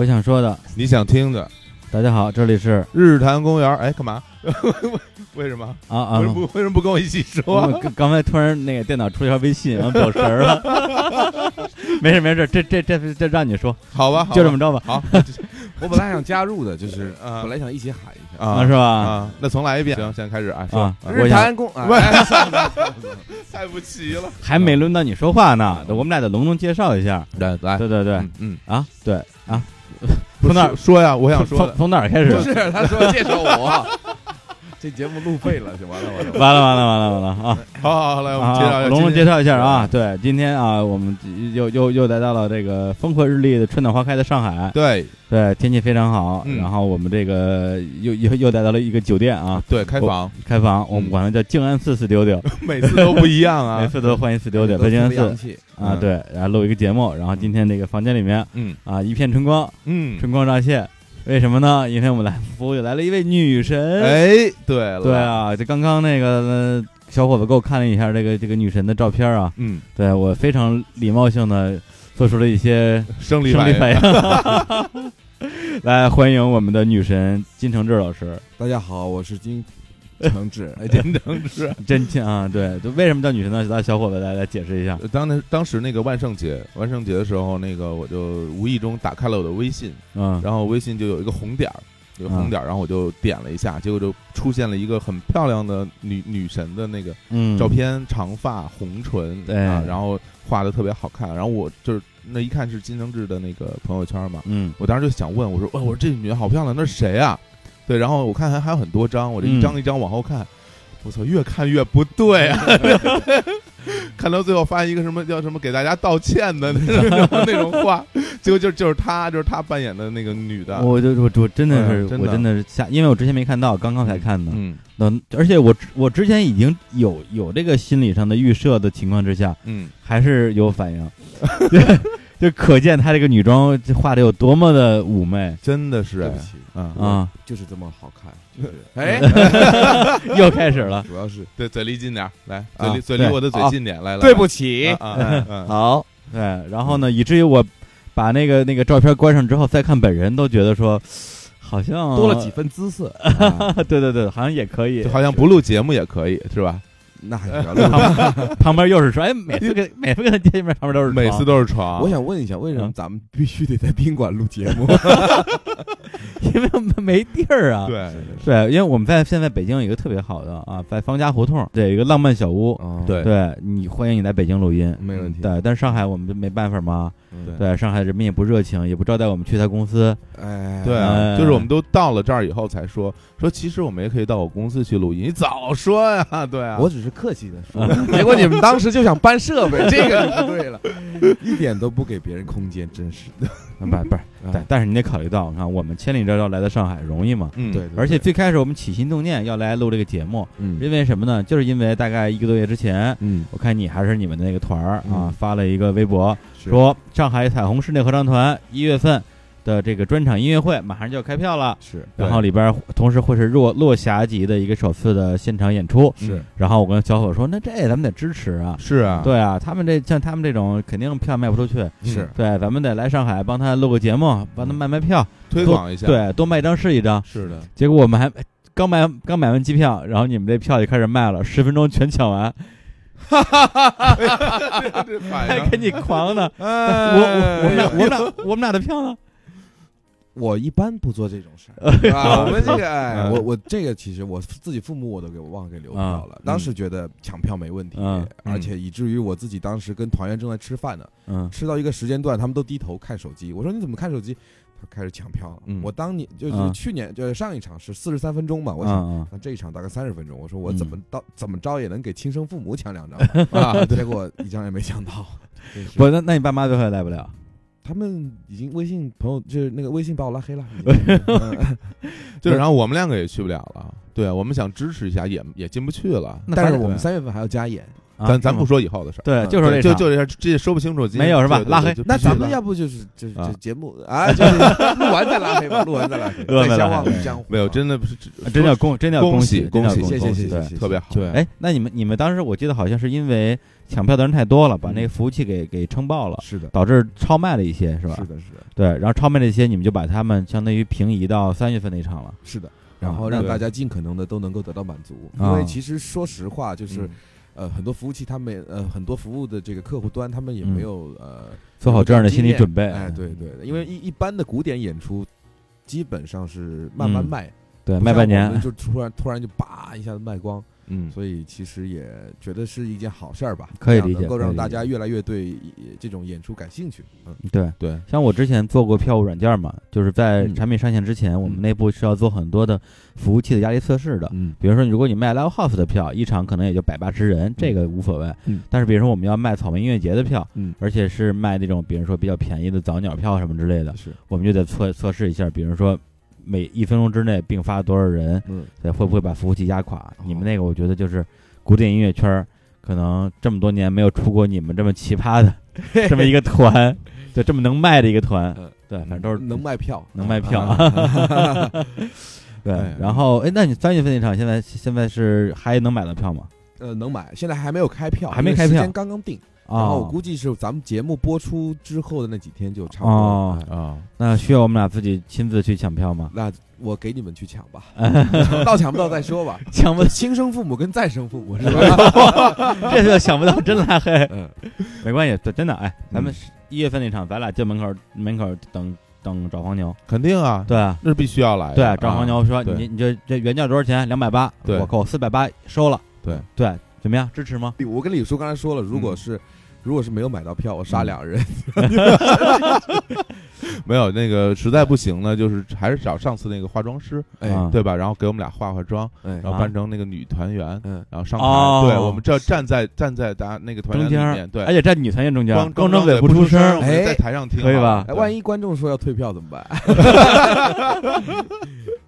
我想说的，你想听的大家好，这里是日坛公园。哎，干嘛？为什么？啊啊为什么！不为什么不跟我一起说？刚刚才突然那个电脑出一条微信，完走神儿了。没事没事，这这这这让你说，好吧，好吧就这么着吧，好 我本来想加入的，就是啊本来想一起喊一下。啊是吧？啊，那重来一遍。行，现在开始啊，说啊，啊我想日坛公，不哎太不齐了。还没轮到你说话呢，我们俩得隆重介绍一下。对来，对对对嗯嗯，啊，对啊，不从哪说说呀？我想说，从从哪儿开始不？是，他说介绍我，这节目路费了，就完了完了。完了完了完了完了啊！好好好，来我们介绍啊，一下隆重介绍一下啊！对，今天啊，我们又又又来到了这个风和日丽的春暖花开的上海，对对，天气非常好。嗯然后我们这个又又又来到了一个酒店啊，对开房，开房，我们嗯管它叫静安寺四丢丢，每次都不一样啊每啊。次都欢迎四丢丢，静安寺啊，嗯对，然后录一个节目，然后今天这个房间里面嗯啊一片春光，嗯，春光乍泄。为什么呢？因为我们来服务又来了一位女神。哎，对了，对，啊，这刚刚那个、呃小伙子给我看了一下这个这个女神的照片啊，嗯，对我非常礼貌性的做出了一些生理反应。来欢迎我们的女神金承志老师，大家好，我是金 承志。哎，真正是。真亲啊！对，就为什么叫女神呢？让小伙子来来解释一下。呃当那当时那个万圣节，万圣节的时候，那个我就无意中打开了我的微信，嗯，然后微信就有一个红点儿，有个红点儿，然后我就点了一下，结果就出现了一个很漂亮的女女神的那个嗯，照片，长发红唇，对啊，然后画的特别好看，然后我就是那一看是金承志的那个朋友圈嘛，嗯，我当时就想问，我说，哦，我说这女的好漂亮，那是谁啊？对，然后我看还还有很多张，我这一张一张往后看，我操，越看越不对啊！看到最后发现一个什么叫什么给大家道歉的那种那种话，结果就就是她，就是她扮演的那个女的，我就我我真的是嗯真的我真的是吓，因为我之前没看到，刚刚才看的。嗯那而且我我之前已经有有这个心理上的预设的情况之下，嗯，还是有反应，就可见她这个女装画的有多么的妩媚真的是哎对不，起，啊，啊！就是这么好看。就是哎，又开始了，主要是对，嘴离近点儿，来，啊嘴离嘴离对我的嘴啊近点，来来，对不起 好，对，然后呢，以至于我把那个那个照片关上之后，再看本人，都觉得说好像多了几，分姿色。啊对对对，好像也可以就。好像不录节目也可以是吧？那还是不要录。旁边又是床，哎，每次跟每次跟他见面，旁边都是每次床都是床，我想问一下，为什么咱们必须得在宾馆录节目？因为我们没地儿啊。对对，因为我们在现在北京有一个特别好的啊，在方家胡同对一个浪漫小屋，哦对对你欢迎你来北京录音。没问题。对，但是上海我们就没办法嘛。嗯对，上海人民也不热情，也不招待我们去他公司。哎，对啊，哎就是我们都到了这儿以后才说说，其实我们也可以到我公司去录音。你早说呀，对啊，我只是客气的说，结果你们当时就想搬设备，这个就不对了，一点都不给别人空间，真是的。不不是，但但是你得考虑到，你看我们千里迢迢来到上海容易吗？嗯对，而且最开始我们起心动念要来录这个节目，嗯因为什么呢？就是因为大概一个多月之前，嗯，我看你还是你们的那个团儿啊嗯，发了一个微博，说上海彩虹室内合唱团一月份的这个专场音乐会马上就要开票了，是然后里边同时会是落落霞级的一个首次的现场演出。是。然后我跟小伙说，那这咱们得支持啊。是啊，对啊，他们这像他们这种肯定票卖不出去，是。对，咱们得来上海帮他录个节目，帮他卖卖票，推广一下，，对，多卖一张是一张。是的，结果我们还刚买刚买完机票，然后你们这票就开始卖了，十分钟全抢完，哈哈哈哈哈，还跟你狂呢。我哎我我们俩我们俩我们俩的票呢？我一般不做这种事儿？我们这个，我我这个其实我自己父母我都给我忘了给留票了嗯。当时觉得抢票没问题嗯，而且以至于我自己当时跟团员正在吃饭呢，嗯吃到一个时间段，他们都低头看手机。我说你怎么看手机？他开始抢票。我当年就是嗯去年就是上一场是四十三分钟嘛，我嗯想。嗯，那这一场大概三十分钟，我说我嗯怎么到怎么着也能给亲生父母抢两张 啊！结果一张也没抢到，真是不，那那你爸妈最后也来不了。他们已经微信朋友就是那个微信把我拉黑了，就是然后我们两个也去不了了，对啊，我们想支持一下，也也进不去了。但是我们三月份还要加演，啊咱咱不说以后的事儿，对嗯就就说这场。就这事儿，这也说不清楚。今天没有是吧？拉黑。那咱们要不就是就是节目啊，就是 录完再拉黑吧，录完再拉黑，相忘于江湖。没有，真的不是啊真要恭，真叫恭喜，恭喜恭谢谢恭喜谢谢谢谢。特别好。对，哎，那你们你们当时我记得好像是因为抢票的人太多了，把那个服务器给给撑爆了，是的，导致超卖了一些，是吧？是的，是的，对，然后超卖了一些，你们就把他们相当于平移到三月份那场了。是的。然后让大家尽可能的都能够得到满足，啊因为其实说实话，就是嗯呃很多服务器他们呃很多服务的这个客户端他们也嗯没有呃做好这样的心理准备。哎，对对，因为一一般的古典演出基本上是慢慢嗯卖，对，卖半年就突然突然就叭一下子卖光，嗯，所以其实也觉得是一件好事儿吧，可以理解能够让大家越来越对呃这种演出感兴趣。嗯，对。对，像我之前做过票务软件嘛，就是在嗯产品上线之前，我们嗯内部是要做很多的服务器的压力测试的。嗯比如说，如果你卖 live house 的票，一场可能也就百八十人，这个无所谓。嗯但是比如说我们要卖草莓音乐节的票，嗯，而且是卖那种比如说比较便宜的早鸟票什么之类的，是，我们就得测测试一下，比如说每一分钟之内并发多少人，嗯对，会不会把服务器压垮？你们那个我觉得就是古典音乐圈儿可能这么多年没有出过你们这么奇葩的 这么一个团，对，这么能卖的一个团嗯，对，反正都是能卖票，能卖票啊对哎。然后，哎，那你三月份那场现在现在是还能买到票吗？呃，能买，现在还没有开票，还没开票时间刚刚定。然后我哦，估计是咱们节目播出之后的那几天就差不多了。哦哎啊，那需要我们俩自己亲自去抢票吗？那我给你们去抢吧，到抢不到再说吧。抢不，亲生父母跟再生父母是吧？这就想不到，真拉黑。嗯，没关系，对真的，哎，咱们嗯一月份那场，咱俩进门口门口等等找黄牛，肯定啊，对啊。那是必须要来的。对，找黄牛说对你你这这原价多少钱？两百八，对我扣四百八收了。对对，怎么样？支持吗？我跟李叔刚才说了，如果是如果是没有买到票，我杀嗯。两人。没有那个实在不行呢，就是还是找上次那个化妆师，哎。啊。对吧？然后给我们俩化化妆，哎。然后扮成那个女团员，嗯，然后上台，哦。对我们这站在站在大家那个团中间儿。员里面，对，而且站女团员中间，光光张嘴不出声。哎们在台上听，可以吧？哎，万一观众说要退票怎么办？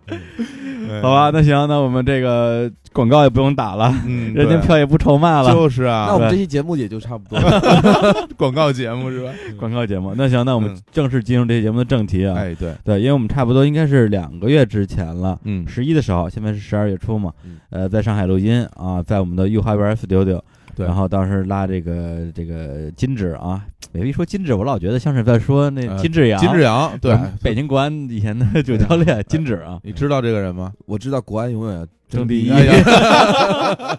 好吧，那行，那我们这个广告也不用打了，嗯，人家票也不愁卖了。就是啊，那我们这期节目也就差不多了。广告节目是吧？广告节目，那行，那我们嗯正式进入这期节目的正题啊。哎，对，对，因为我们差不多应该是两个月之前了，嗯，十一的时候，现在是十二月初嘛嗯，呃，在上海录音啊，在我们的御花园 studio，对。然后当时拉这个这个金指啊，每一说金指，我老觉得像是在说那呃金志扬，金志扬，对。北京国安以前的主教练 金指啊，你知道这个人吗？我知道国安永远争第一。哎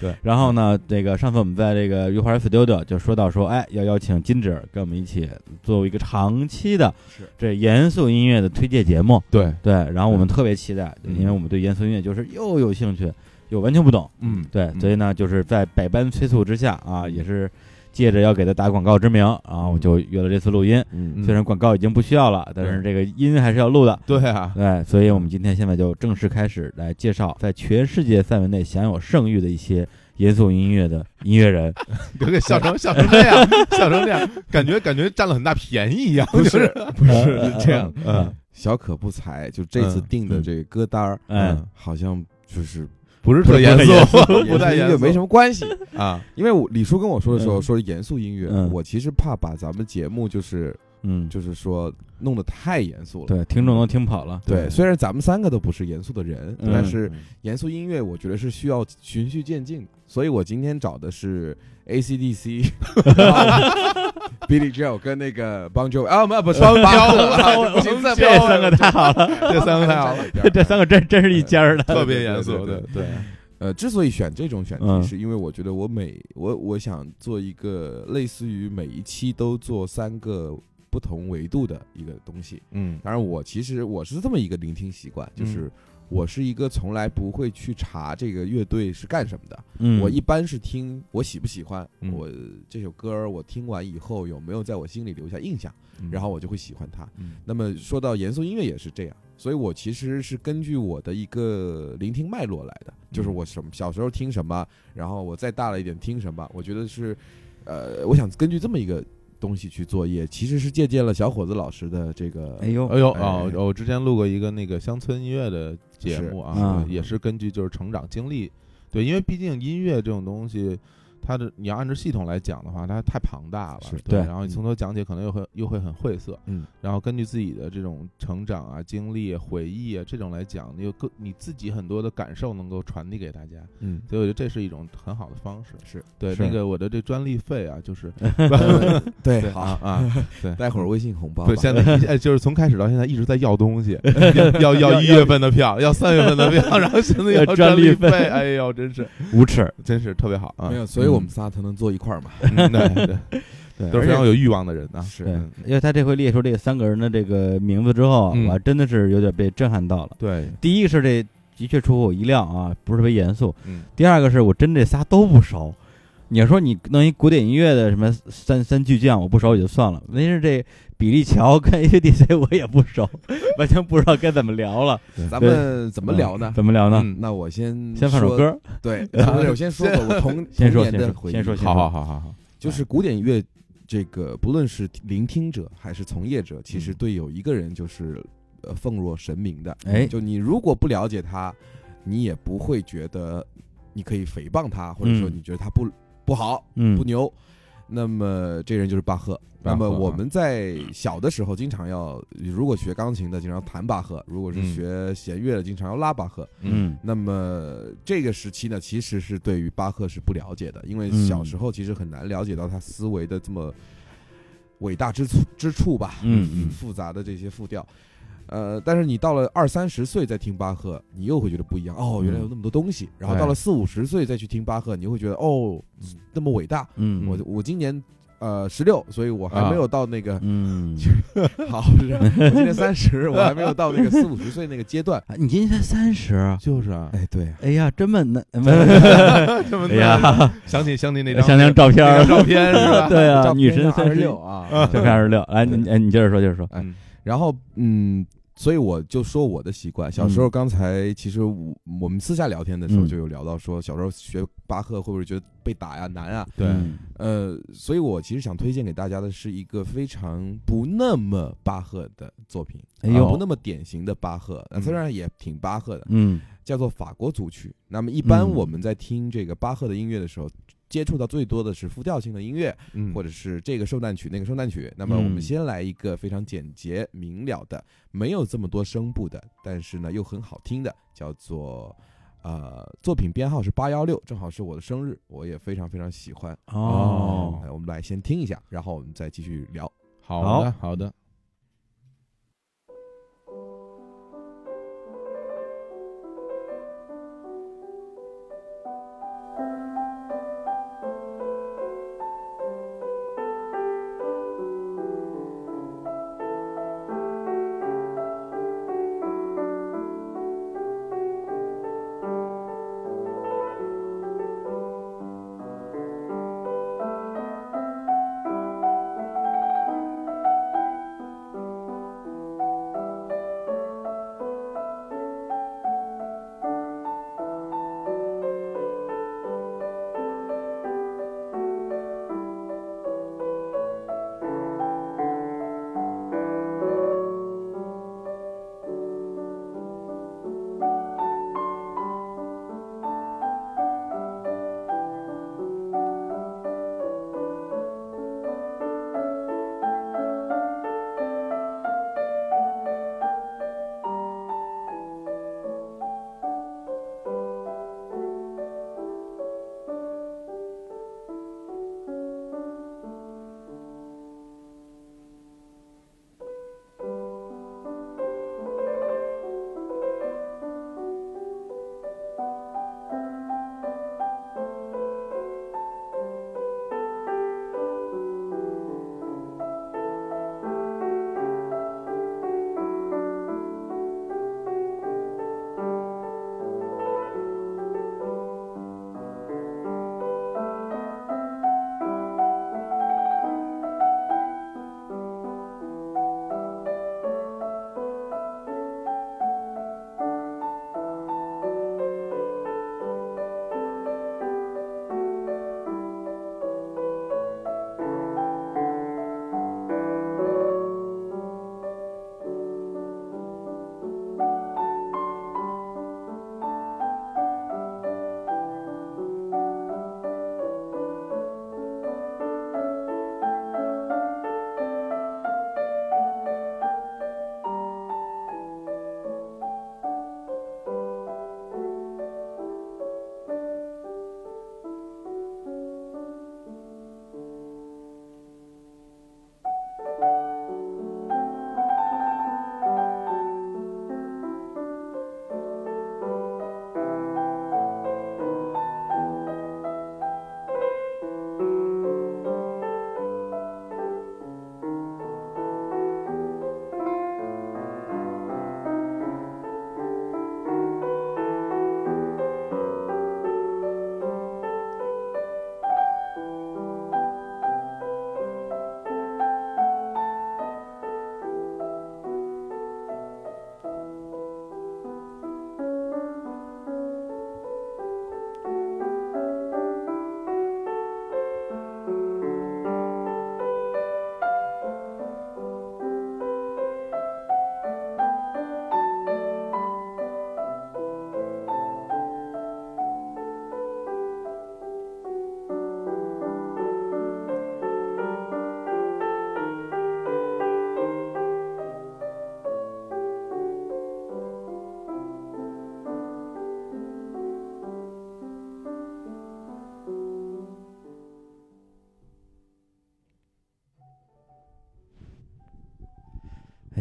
对，然后呢，这个上次我们在这个御花园 studio 就说到说，哎，要邀请金指跟我们一起做一个长期的是。这严肃音乐的推介节目。对，对，然后我们特别期待，嗯。因为我们对严肃音乐就是又有兴趣，又完全不懂。嗯，对，嗯所以呢，就是在百般催促之下啊，也是借着要给他打广告之名啊，我就约了这次录音。嗯虽然广告已经不需要了，但是这个音还是要录的。对啊，对，所以我们今天现在就正式开始来介绍在全世界范围内享有盛誉的一些严肃音乐的音乐人。别给笑成笑成这样，笑成这样，感觉感觉占了很大便宜一样，不是不是是 这样，嗯，小可不才，就这次嗯定的这个歌单儿，嗯，好像就是不是特严不太严肃，不太严肃，音乐没什么关系。啊，因为我李叔跟我说的时候嗯说严肃音乐，嗯我其实怕把咱们节目就是嗯，就是说弄得太严肃了。对，听众都听跑了。对，虽然咱们三个都不是严肃的人，嗯。但是严肃音乐我觉得是需要循序渐进的，所以我今天找的是 AC/DC、Billy Joel 跟那个 Bon Jovi 啊，不不双标标，不行，再 这三个太好了，这三个太好了，这三个真真是一家儿的。特别严肃，对对。呃，之所以选这种选题，嗯是因为我觉得我每我我想做一个类似于每一期都做三个不同维度的一个东西。嗯。当然，我其实我是这么一个聆听习惯，就是我是一个从来不会去查这个乐队是干什么的。嗯，我一般是听我喜不喜欢，嗯。我这首歌我听完以后有没有在我心里留下印象，然后我就会喜欢它。嗯。那么说到严肃音乐也是这样，所以我其实是根据我的一个聆听脉络来的，就是我什么小时候听什么，然后我再大了一点听什么，我觉得是，呃，我想根据这么一个东西去作业，其实是借鉴了小伙子老师的这个，哎呦，哎呦哎哦，我之前录过一个那个乡村音乐的节目是啊，嗯。也是根据就是成长经历，对，因为毕竟音乐这种东西，它的你要按照系统来讲的话，它太庞大了，对，对然后你从头讲解可能又会又会很晦涩，嗯，然后根据自己的这种成长啊、经历、啊、回忆啊这种来讲，你有更你自己很多的感受能够传递给大家，嗯，所以我觉得这是一种很好的方式。是对，是那个我的这专利费啊，就是 对好啊啊，对。待会儿微信红包对，现在哎，就是从开始到现在一直在要东西，要要要一月份的票，要三月份的票，然后现在要要专专利费，哎呦，真是无耻。真是特别好啊！没有，所以我们仨才能坐一块儿嘛。嗯对对，对，都是非常有欲望的人啊。是因为他这回列出这三个人的这个名字之后我还真的是有点被震撼到了。对，第一个是这的确出乎我意料啊，不是特别严肃。嗯第二个是我真这仨都不熟。你要说你弄一古典音乐的什么三三巨匠，我不熟也就算了。问题是这比利乔跟 ACDC 我也不熟，完全不知道该怎么聊了。咱们怎么聊呢？怎么聊呢？嗯那我先先放首。歌，对，不是我先说说我童先说先说的回忆。先说好好好好好，就是古典乐这个，不论是聆听者还是从业者，其实嗯对有一个人就是呃奉若神明的。哎就你如果不了解他，你也不会觉得你可以诽谤他，或者说嗯你觉得他不不好嗯不牛。那么这人就是巴赫。那么我们在小的时候经常要，如果学钢琴的经常弹巴赫，如果是嗯学弦乐的经常要拉巴赫。嗯那么这个时期呢，其实是对于巴赫是不了解的，因为嗯小时候其实很难了解到他思维的这么伟大之处之处吧，嗯嗯复杂的这些复调。呃，但是你到了二三十岁再听巴赫，你又会觉得不一样哦，原来有那么多东西。然后到了四五十岁再去听巴赫，你又会觉得哦，那么伟大。嗯我我今年呃十六，所以我还没有到那个、嗯，好，是我今年三十，我还没有到那个四五十岁那个阶段。啊你今年才三十，就是啊，哎，对，哎呀，这么嫩，这么哎呀 想起想起那张想想照片照片是吧？对啊，女片上26神三十六，啊，照片二十六，来，你哎你接着说，接着说，嗯然后嗯，所以我就说我的习惯，小时候刚才其实我我们私下聊天的时候嗯。就有聊到说，小时候学巴赫会不会觉得被打呀难啊？对。嗯呃，所以我其实想推荐给大家的是一个非常不那么巴赫的作品，哎呦。啊不那么典型的巴赫，虽然也挺巴赫的，嗯。叫做法国组曲。那么一般嗯。我们在听这个巴赫的音乐的时候，接触到最多的是复调性的音乐，嗯，或者是这个圣诞曲那个圣诞曲。那么我们嗯先来一个非常简洁明了的，没有这么多声部的，但是呢又很好听的，叫做呃作品编号是八幺六，正好是我的生日，我也非常非常喜欢。哦，哎我们来先听一下，然后我们再继续聊。好的好的，《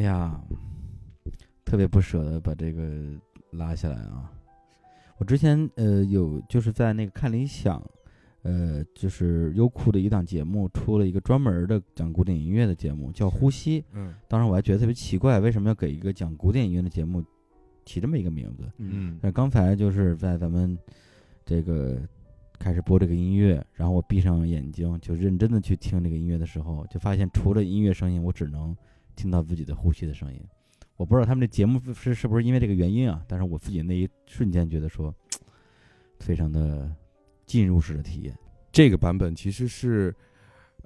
呀，特别不舍得把这个拉下来啊！我之前呃有就是在那个看理想，呃就是优酷的一档节目出了一个专门的讲古典音乐的节目，叫《呼吸》。嗯当时我还觉得特别奇怪，为什么要给一个讲古典音乐的节目起这么一个名字？嗯那刚才就是在咱们这个开始播这个音乐，然后我闭上眼睛就认真的去听这个音乐的时候，就发现除了音乐声音，我只能听到自己的呼吸的声音。我不知道他们这节目是是不是因为这个原因啊，但是我自己那一瞬间觉得说，非常的进入式的体验。这个版本其实是，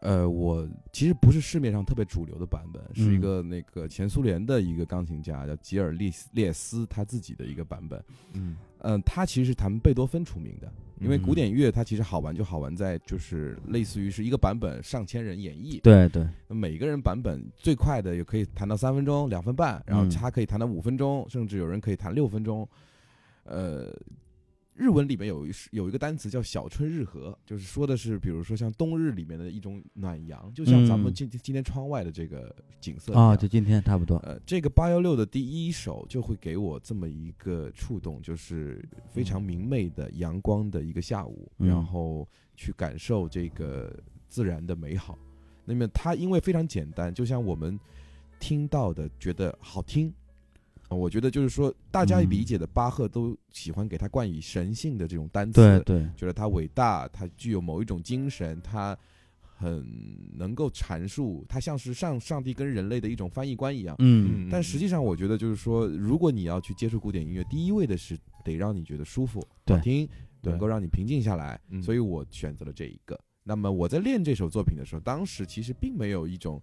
呃，我其实不是市面上特别主流的版本，是一嗯。个那个前苏联的一个钢琴家叫吉尔利斯列斯他自己的一个版本。嗯。嗯，他其实是弹贝多芬出名的，因为嗯。古典乐它其实好玩就好玩在就是类似于是一个版本上千人演绎，对对，那每个人版本最快的也可以弹到三分钟、两分半，然后嗯。他可以弹到五分钟，甚至有人可以弹六分钟。呃，日文里面有一有一个单词叫“小春日和”，就是说的是，比如说像冬日里面的一种暖阳，就像咱们嗯今今天窗外的这个景色一啊，样就今天差不多。呃，这个八幺六的第一首就会给我这么一个触动，就是非常明媚的阳光的一个下午，嗯然后去感受这个自然的美好。那么它因为非常简单，就像我们听到的觉得好听，呃我觉得就是说大家嗯理解的巴赫都喜欢给他冠以神性的这种单词，对对，觉得他伟大，他具有某一种精神，他很能够阐述，他像是上上帝跟人类的一种翻译官一样。嗯但实际上，我觉得就是说，如果你要去接触古典音乐，第一位的是得让你觉得舒服、对好听，能够让你平静下来。嗯所以我选择了这一个。那么我在练这首作品的时候，当时其实并没有一种，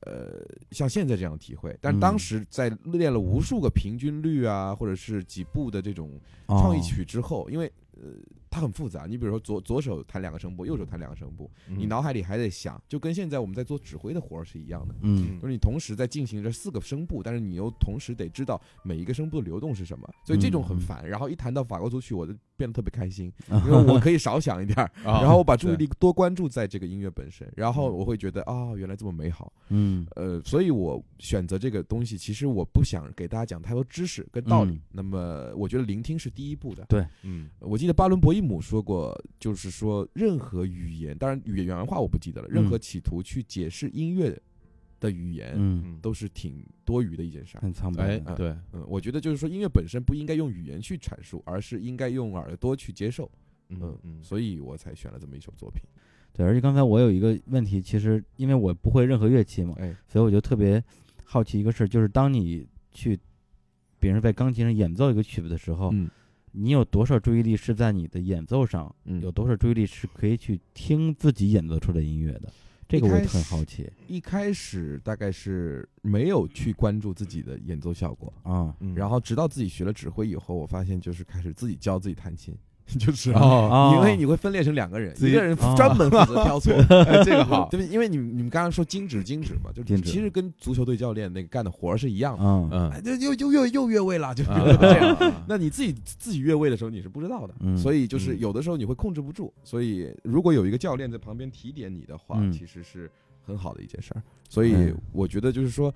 呃，像现在这样的体会。但嗯当时在练了无数个平均律啊，或者是几步的这种哦创意曲之后，因为呃它很复杂。你比如说左左手弹两个声部，右手弹两个声部，嗯你脑海里还得想，就跟现在我们在做指挥的活儿是一样的。嗯就是你同时在进行着四个声部，但是你又同时得知道每一个声部的流动是什么，所以这种很嗯烦。然后一谈到法国组曲，我就变得特别开心，嗯 因为我可以少想一点 然后我把注意力多关注在这个音乐本身，然后我会觉得啊、原来这么美好。嗯呃，所以我选择这个东西，其实我不想给大家讲太多知识跟道理。嗯那么，我觉得聆听是第一步的。嗯我记得巴伦博伊姆说过，就是说任何语言，当然语言原话我不记得了，任何嗯企图去解释音乐的语言，嗯，嗯都是挺多余的一件事儿。很苍白对嗯，我觉得就是说，音乐本身不应该用语言去阐述，而是应该用耳朵去接受。嗯嗯嗯所以我才选了这么一首作品。对，而且刚才我有一个问题，其实因为我不会任何乐器嘛，哎，所以我就特别好奇一个事儿，就是当你去，比如说在钢琴上演奏一个曲子的时候，嗯你有多少注意力是在你的演奏上，嗯。有多少注意力是可以去听自己演奏出的音乐的？这个我也很好奇。一开始大概是没有去关注自己的演奏效果，啊。嗯。然后直到自己学了指挥以后，我发现就是开始自己教自己弹琴，就是哦哦。因为你会分裂成两个人，一个人哦。专门负责挑错，哎这个好。对不对？因为你们你们刚刚说精指精指嘛，就其实跟足球队教练那个干的活儿是一样的，嗯。嗯。哎，就又又又又越位了，就啊 这样。啊。那你自己自己越位的时候你是不知道的，嗯所以就是嗯。有的时候你会控制不住，所以如果有一个教练在旁边提点你的话，嗯。其实是很好的一件事儿。所以嗯。我觉得就是说，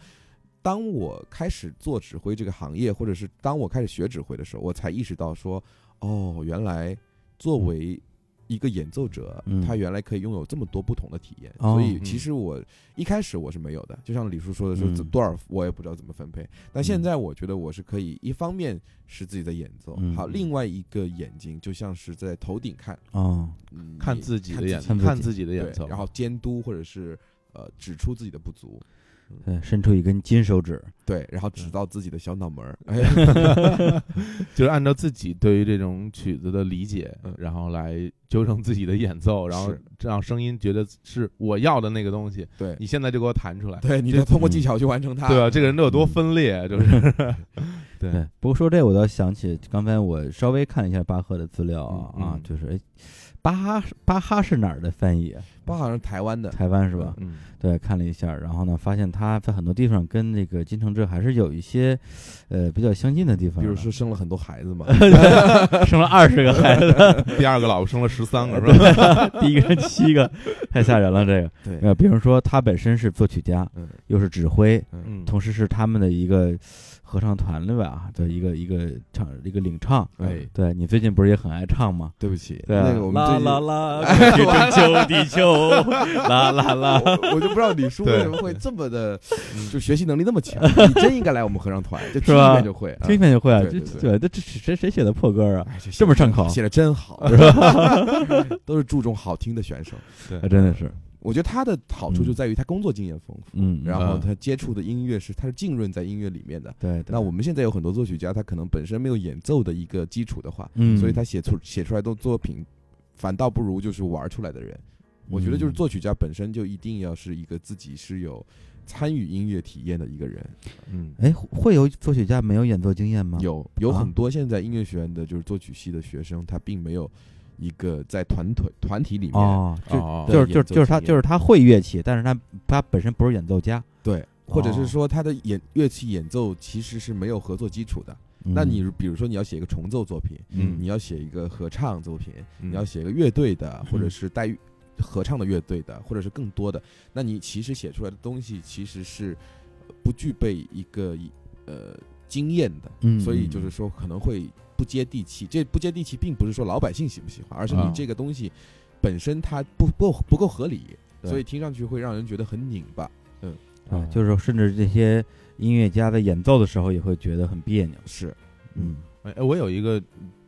当我开始做指挥这个行业，或者是当我开始学指挥的时候，我才意识到说，哦，原来作为一个演奏者，嗯。他原来可以拥有这么多不同的体验。哦所以其实我一开始我是没有的，就像李叔说的说，嗯。多少我也不知道怎么分配。但现在我觉得我是可以，一方面是自己的演奏，嗯好，另外一个眼睛就像是在头顶看，哦，嗯，看自己的演看看自己看自己的对演奏，然后监督或者是呃指出自己的不足，对，伸出一根金手指，对，然后指到自己的小脑门儿，哎，就是按照自己对于这种曲子的理解嗯，然后来纠正自己的演奏，然后让声音觉得是我要的那个东西，对，你现在就给我弹出来，对，你就通过技巧去完成它，对啊？这个人都有多分裂，就是 对。对，不过说这我倒想起刚才我稍微看一下巴赫的资料啊、嗯啊，嗯。就是哎，巴哈巴哈是哪儿的翻译啊？包好像是台湾的，台湾是吧？嗯，对，看了一下，然后呢，发现他在很多地方跟那个金承志还是有一些，呃，比较相近的地方。比如说生了很多孩子嘛，生了二十个孩子，第二个老婆生了十三个 是吧？第一个人七个，太吓人了。这个，对，呃，比如说他本身是作曲家，嗯又是指挥，嗯，同时是他们的一个合唱团的吧的一个一个唱一个领唱。哎，对你最近不是也很爱唱吗？对不起，对啊，那个我们啦最近啦啦，过去中秋地球，啦啦啦。我我就不知道李叔为什么会这么的，就学习能力那么强。你真应该来我们合唱团，就听一遍就会。啊听一遍就会啊，对这对对，这这谁谁写的破歌啊？哎这这么上口写的真好，是吧？都是注重好听的选手。对啊，真的是，我觉得他的好处就在于他工作经验丰富，嗯，然后嗯他接触的音乐是他是浸润在音乐里面的。对，对那我们现在有很多作曲家，他可能本身没有演奏的一个基础的话，嗯，所以他写出写出来的作品，反倒不如就是玩出来的人。我觉得就是嗯作曲家本身就一定要是一个自己是有参与音乐体验的一个人。嗯，哎，会有作曲家没有演奏经验吗？有有啊很多现在音乐学院的就是作曲系的学生，他并没有一个在团队团体里面哦，就就是就是就是他就是他会乐器，但是他他本身不是演奏家。对，或者哦。是说他的演乐器演奏其实是没有合作基础的。那你比如说你要写一个重奏作品，嗯。你要写一个合唱作品，嗯你要写一个乐队的，或者嗯是带合唱的乐队的，或者是更多的，那你其实写出来的东西其实是呃不具备一个呃经验的，嗯。所以就是说可能会不接地气。这不接地气，并不是说老百姓喜不喜欢，而是你啊。这个东西本身它不不够不够合理，所以听上去会让人觉得很拧巴。嗯。啊，就是说甚至这些音乐家在演奏的时候也会觉得很别扭。是，嗯。哎，我有一个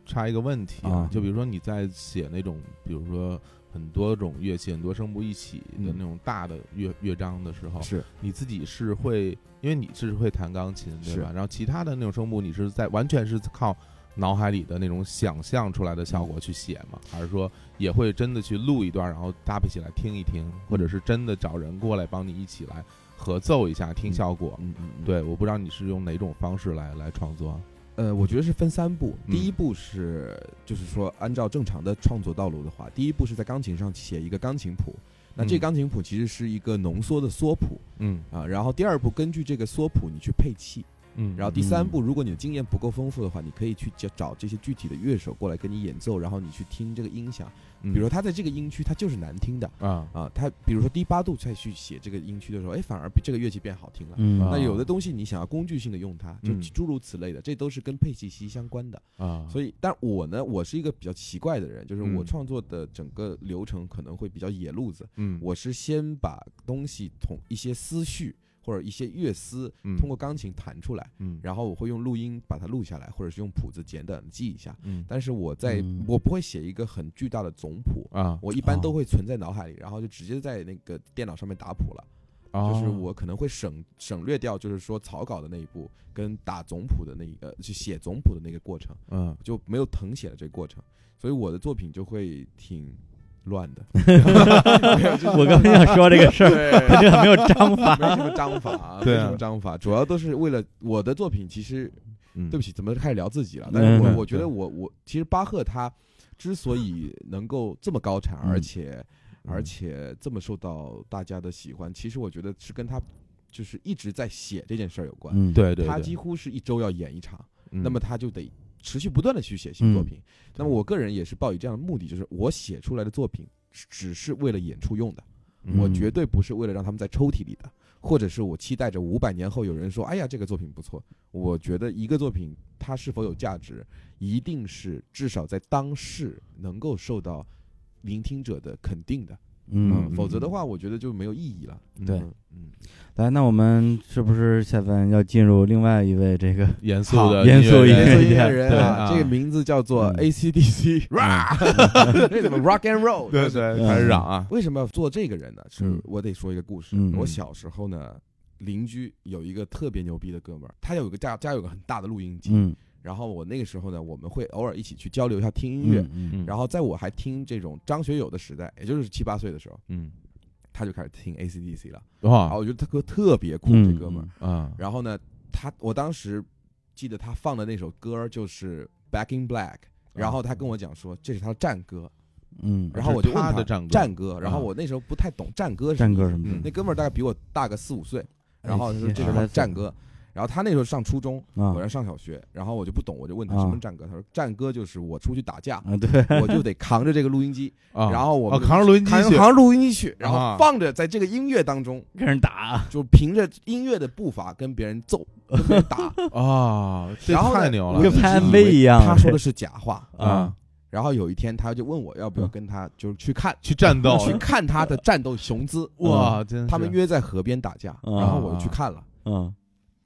插一个问题啊就比如说你在写那种，比如说很多种乐器、很多声部一起的嗯。那种大的乐乐章的时候，是。你自己是会，因为你是会弹钢琴，对吧？然后其他的那种声部，你是在完全是靠脑海里的那种想象出来的效果去写吗？还是说也会真的去录一段，然后搭配起来听一听，或者是真的找人过来帮你一起来合奏一下听效果？嗯嗯，嗯对，我不知道你是用哪种方式来来创作。呃，我觉得是分三步。嗯第一步是，就是说按照正常的创作道路的话，第一步是在钢琴上写一个钢琴谱。那这嗯钢琴谱其实是一个浓缩的缩谱嗯啊，然后第二步根据这个缩谱你去配器，嗯，然后第三步，如果你的经验不够丰富的话，你可以去找找这些具体的乐手过来跟你演奏，然后你去听这个音响。比比如说他在这个音区他就是难听的啊，啊，他比如说低八度再去写这个音区的时候，哎，反而比这个乐器变好听了。那有的东西你想要工具性的用它，就嗯诸如此类的，这都是跟配器息息相关的。啊，所以，但我呢，我是一个比较奇怪的人，就是我嗯创作的整个流程可能会比较野路子。嗯，我是先把东西从一些思绪或者一些乐思嗯。通过钢琴弹出来，嗯，然后我会用录音把它录下来，或者是用谱子简短地记一下。嗯。但是我在嗯。我不会写一个很巨大的总谱，啊，我一般哦。都会存在脑海里，然后就直接在那个电脑上面打谱了。就是哦我可能会省省略掉，就是说草稿的那一步跟打总谱的那一个，去写总谱的那个过程，嗯。就没有誊写的这个过程，所以我的作品就会挺乱的。我刚才想说这个事儿，对，这个没有章法。没什么章法没什么章法，主要都是为了我的作品。其实嗯，对不起，怎么开始聊自己了？但是我嗯我觉得我我其实巴赫他之所以能够这么高产，嗯而且嗯而且这么受到大家的喜欢，其实我觉得是跟他就是一直在写这件事儿有关。嗯，对对，他几乎是一周要演一场，嗯那么他就得持续不断的去写新作品。那么我个人也是抱以这样的目的，就是我写出来的作品只是为了演出用的，嗯我绝对不是为了让他们在抽屉里的，或者是我期待着五百年后有人说，哎呀，这个作品不错。我觉得一个作品它是否有价值，一定是至少在当世能够受到聆听者的肯定的，嗯，否则的话，我觉得就没有意义了。对。嗯嗯，来，那我们是不是下班要进入另外一位这个？严肃的严肃严肃音乐人对啊，这个名字叫做嗯。AC/DC，这怎么 Rock and Roll？对对，开始嚷啊，为什么要做这个人呢？是嗯。我得说一个故事。嗯我小时候呢，邻居有一个特别牛逼的哥们儿，他有个家家有个很大的录音机，嗯，然后我那个时候呢，我们会偶尔一起去交流一下听音乐。嗯嗯然后在我还听这种张学友的时代，也就是七八岁的时候，嗯，他就开始听 AC/DC 了。然后我觉得他歌特别酷，嗯这哥们儿。啊，然后呢，他我当时记得他放的那首歌就是《Back in Black》，然后他跟我讲说这是他的战歌。嗯，然后我就他的战歌。然后啊。我那时候不太懂战歌是战歌什么的那哥们儿大概比我大个四五岁，然后哎说这是他的战歌，然后他那时候上初中，啊。我在上小学，然后我就不懂，我就问他啊。什么战歌，他说战歌就是我出去打架，我就得扛着这个录音机，啊，然后我扛着录音机去。扛扛着录音机去，然啊后放着在这个音乐当中，跟人打，就凭着音乐的步伐跟别人揍，跟别人打，啊，这然后太牛了跟拍我一直以 MV 一样。他说的是假话。啊，然后有一天，他就问我要不要嗯跟他就是去看去战斗，去看他的战斗雄姿。哇，真他们约在河边打架，嗯然后我就去看了。嗯，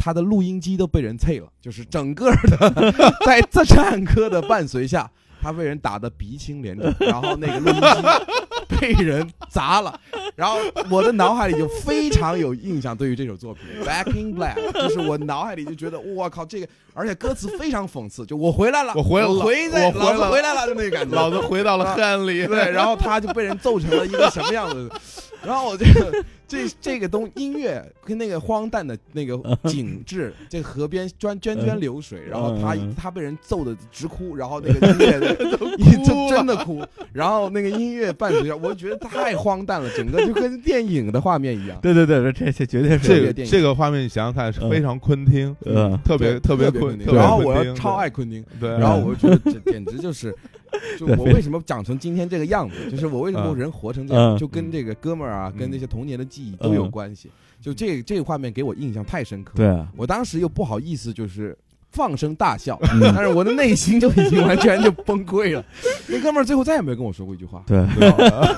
他的录音机都被人碎了，就是整个的 在这战歌的伴随下，他被人打得鼻青脸肿，然后那个录音机被人砸了，然后我的脑海里就非常有印象，对于这首作品《Back in Black》，就是我脑海里就觉得，我靠，这个，而且歌词非常讽刺，就我回来了，我回来了我回来了老子回来了，就那个感觉，老子回到了黑暗里，对，然后他就被人揍成了一个什么样子？然后我这个这这个东音乐跟那个荒诞的那个景致，这河边涓涓涓流水，然后他嗯。他被人揍的直哭，然后那个音乐的就真的哭，然后那个音乐伴随着，我觉得太荒诞了，整个就跟电影的画面一样。对对对，这这绝对是这个电影这个画面你想想看，是非常昆汀，嗯特别特别昆，汀然后我昆汀要超爱昆汀，对，然后我就觉得这 简直就是，就我为什么长成今天这个样子，就是我为什么嗯人活成这样，嗯就跟这个哥们儿啊，跟嗯那些童年的记忆都有关系。就这这个画面给我印象太深刻，对啊，我当时又不好意思，就是。放声大笑，嗯。但是我的内心就已经完全就崩溃了。那哥们儿最后再也没有跟我说过一句话。对。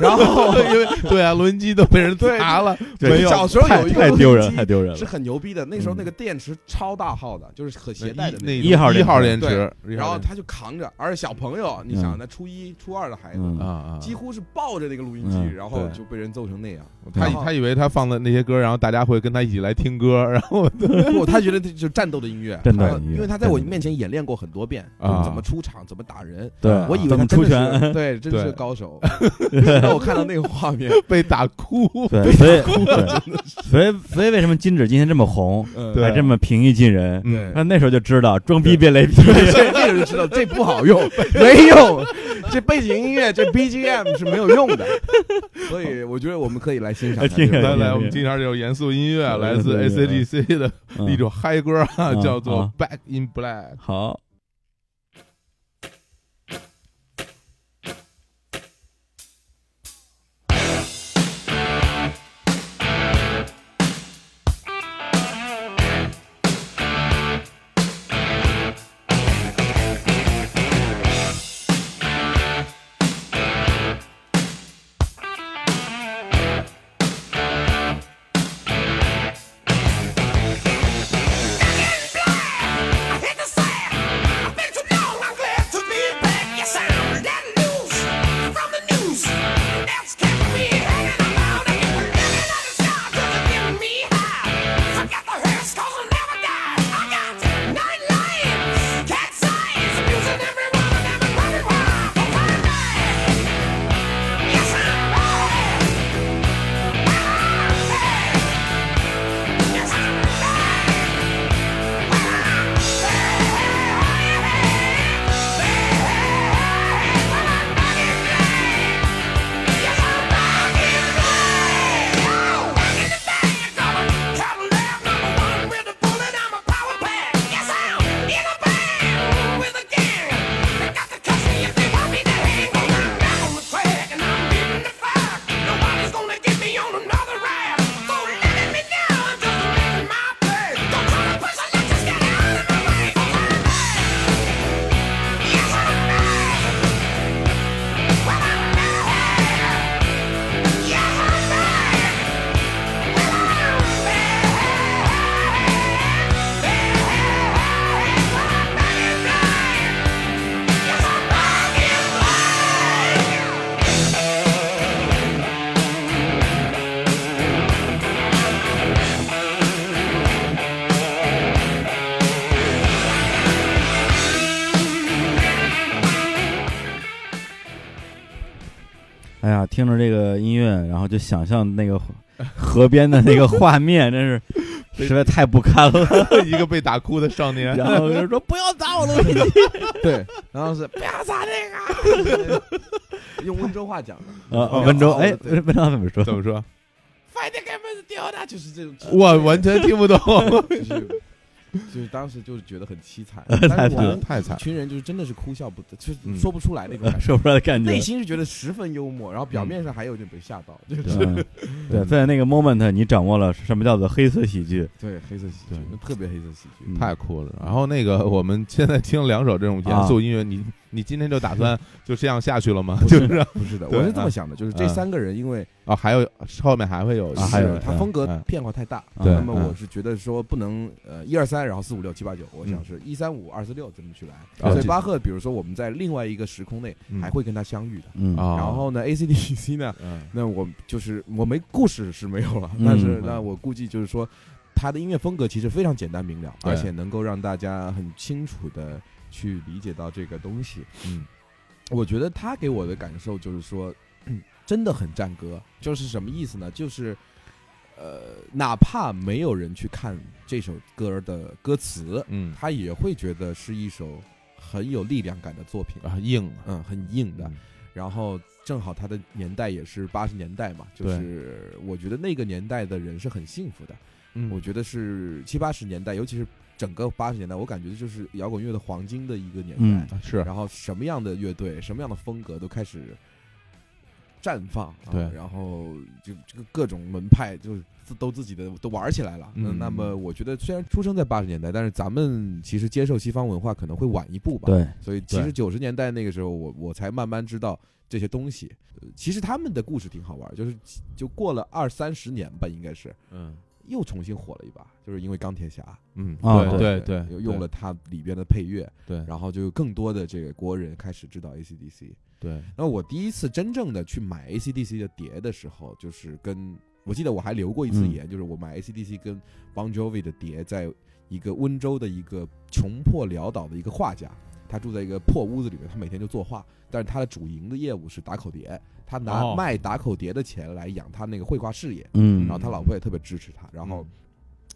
然后 因为对啊，录音机都被人砸了，对没有小时候有一个录太丢人，音机太丢人了。是很牛逼的，那时候嗯。那个电池超大号的，就是可携带的那种。一号一号电电池，一号电池。然后他就扛着，而且小朋友，你想那初一、初二的孩子，嗯。啊啊，几乎是抱着那个录音机，嗯。然后就被人揍成那样。他他以为他放的那些歌，然后大家会跟他一起来听歌，然后不，他觉得这就是战斗的音乐，战斗的音乐因为他在我面前演练过很多遍，啊怎么出场，怎么打人。对，我以为怎么出他 真的是拳？对，真是高手。当我看到那个画面，被打哭，对，所以对所以所以为什么金指今天这么红，还这么平易近人？嗯那那时候就知道装逼别雷劈。那时候就知道这不好用，没用。这背景音乐，这 BGM 是没有用的。所以我觉得我们可以来来来，我们听一下这首严肃音乐，来自 ACDC 的嗯。一首嗨歌叫做啊《Back in Black》。好，听着这个音乐，然后就想象那个 河边的那个画面，真是实在太不堪了。一个被打哭的少年，然后就说不要砸我录音机 对，然后是不要砸这个，用温州话讲的呃！温州，哎，温州怎么说？怎么说？快点给妹子丢的，就是这种，我完全听不懂，就是 就是当时就是觉得很凄惨，太但是我们太惨一。群人就是真的是哭笑不得，就是嗯说不出来那种 感觉。说不出来的感觉内。心是觉得十分幽默，然后表面上还有点被吓到，就是嗯对，在那个 moment，你掌握了什么叫做黑色喜剧。对黑色喜剧，那特别黑色喜剧。嗯太酷了。然后那个，我们现在听两首这种严肃音乐，你你今天就打算 就这样下去了吗？不就是是不是的，我是这么想的，就是这嗯三个人，因为啊，还有后面还会有啊还有是他风格嗯。变化太大，对那么嗯。我是觉得说不能呃一二三，然后四五六七八九，我想是一三五二四六这么去来。所以巴赫，比如说我们在另外一个时空内嗯。还会跟他相遇的。然后呢，ACDC 呢，嗯。那我就是我没故事是没有了，嗯但是嗯。那我估计就是说，他的音乐风格其实非常简单明了，而且能够让大家很清楚的去理解到这个东西。嗯我觉得他给我的感受就是说，真的很战歌，就是什么意思呢？就是。呃，哪怕没有人去看这首歌的歌词，嗯他也会觉得是一首很有力量感的作品，啊硬嗯，很硬的。嗯然后正好他的年代也是八十年代嘛，就是我觉得那个年代的人是很幸福的。嗯我觉得是七八十年代，尤其是整个八十年代，我感觉就是摇滚乐的黄金的一个年嗯代。啊是然后什么样的乐队、什么样的风格都开始绽放，啊、对然后就这个各种门派就自都自己的都玩起来了。那、嗯那么我觉得虽然出生在八十年代，但是咱们其实接受西方文化可能会晚一步吧。对，所以其实九十年代那个时候，我我才慢慢知道这些东西。呃其实他们的故事挺好玩，就是就过了二三十年吧，应该是嗯又重新火了一把，就是因为钢铁侠，嗯啊对对对又用了它里边的配乐，对。然后就有更多的这个国人开始知道 AC/DC。对。那我第一次真正的去买 AC/DC 的碟的时候，就是跟我记得我还留过一次嗯。言，就是我买 AC/DC 跟 Bon Jovi 的碟，在一个温州的一个穷破潦倒的一个画家，他住在一个破屋子里面，他每天就作画，但是他的主营的业务是打口碟，他拿哦。卖打口碟的钱来养他那个绘画事业，嗯。然后他老婆也特别支持他，然后嗯。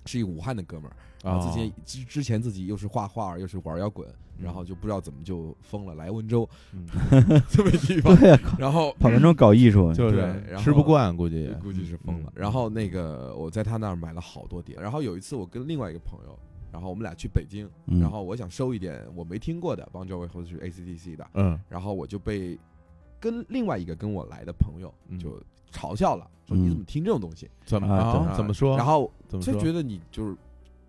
是一个武汉的哥们儿，然后之前之之前自己又是画画又是玩摇滚，然后就不知道怎么就疯了，来温州嗯。这么一地方，对呀，然后跑温州搞艺术，就是对然后吃不惯，估计也估计是疯了嗯。然后那个我在他那儿买了好多碟，然后有一次我跟另外一个朋友，然后我们俩去北京，嗯然后我想收一点我没听过的 Bon Jovi 或者是 AC/DC 的，嗯然后我就被跟另外一个跟我来的朋友嗯就嘲笑了，说嗯你怎么听这种东西？怎么啊啊怎么说？然后怎么？就觉得你就是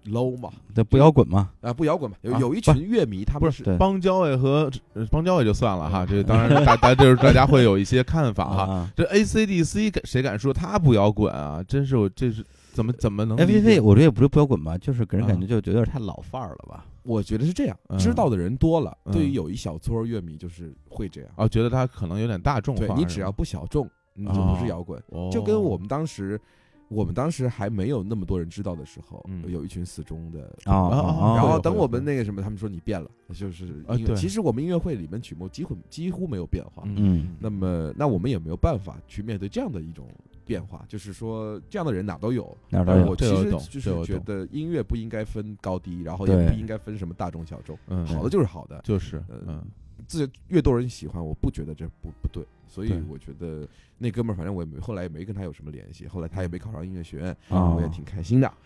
low 嘛，这不摇滚嘛？啊不摇滚嘛，有啊有一群乐迷他们是对邦交委和呃邦交委就算了哈，这当然大大就是大家会有一些看法哈。啊这 AC/DC 谁敢说他不摇滚啊？真是我这是怎么怎么能理解，FVV 我觉得也不是不摇滚吧，就是给人感啊觉就觉得有点太老范儿了吧？我觉得是这样，嗯知道的人多了，嗯对于有一小撮乐迷就是会这样。啊？觉得他可能有点大众化，对你只要不小众，你就不是摇滚。哦就跟我们当时，我们当时还没有那么多人知道的时候，嗯有一群死忠的。哦哦然后等我们那个什么，他们说你变了，就是其实我们音乐会里面曲目几乎几乎没有变化。嗯那么，那我们也没有办法去面对这样的一种变化，就是说这样的人哪都有。哪儿都有我其实就是觉得音乐不应该分高低，然后也不应该分什么大众小众，嗯好的就是好的，就是呃嗯自越多人喜欢，我不觉得这不不对，所以我觉得那哥们儿，反正我也没后来也没跟他有什么联系，后来他也没考上音乐学院，啊。我也挺开心的。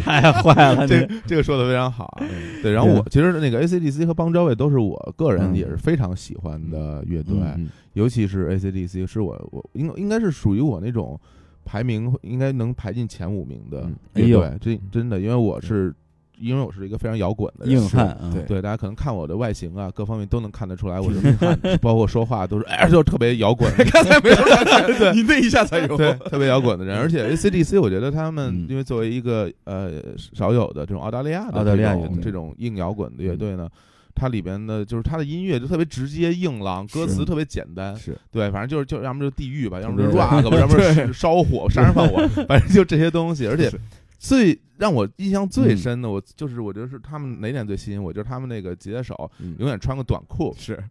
太坏了，这你这个说的非常好啊。对，然后我其实那个 AC/DC 和邦乔维都是我个人嗯。也是非常喜欢的乐队，嗯尤其是 AC/DC 是我我应应该是属于我那种排名应该能排进前五名的嗯。乐哎呦。队，真真的，因为我是因为我是一个非常摇滚的人硬汉啊，对对，大家可能看我的外形啊，各方面都能看得出来我是 硬汉，包括说话都是 哎，就特别摇滚，刚才没有对，你那一下才有。对，特别摇滚的人。而且 AC/DC，我觉得他们嗯。因为作为一个呃少有的这种澳大利亚的澳大利亚这种这种硬摇滚的乐队呢。它里边的就是它的音乐就特别直接硬朗，歌词特别简单，是。对，反正就是就要么就地狱吧，要么就对 rock 吧，要么是烧火、杀人放火，反正就这些东西。而且是最让我印象最嗯。深的，我就是我觉得是他们哪点最吸引我，就是他们那个吉他手嗯。永远穿个短裤，是。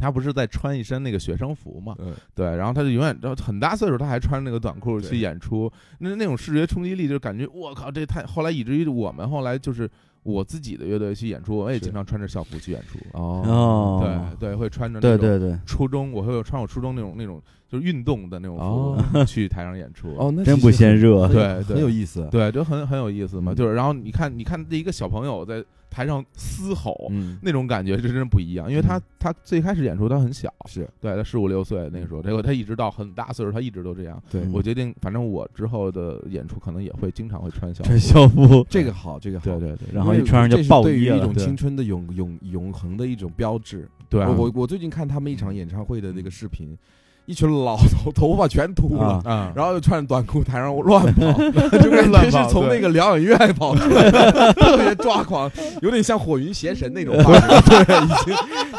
他不是在穿一身那个学生服嘛？嗯，对，然后他就永远，然后很大岁数，他还穿那个短裤去演出，那那种视觉冲击力，就感觉我靠，这太后来以至于我们后来就是我自己的乐队去演出，我也经常穿着校服去演出。哦，哦，对对，会穿着那种对对对，初中，我会有穿我初中那种那种就是运动的那种哦服去台上演出。哦，那真不嫌热对对很有意思，对，就很很有意思嘛。嗯就是然后你看，你看这一个小朋友在台上嘶吼。嗯，那种感觉是真的不一样，因为他、嗯。他最开始演出他很小，是。对他十五六岁那个时候，结果他一直到很大岁数，他一直都这样。对。嗯我决定，反正我之后的演出可能也会经常会穿校服。穿校服，这个好，这个好，对对对，然后一穿上就爆对于一种青春的永永永恒的一种标志。对我我最近看他们一场演唱会的那个视频，一群老头头发全秃了。然后就穿着短裤台上乱跑，就感觉乱跑是从那个疗养院跑出来的，特别抓狂，有点像火云邪神那种发型。对，已经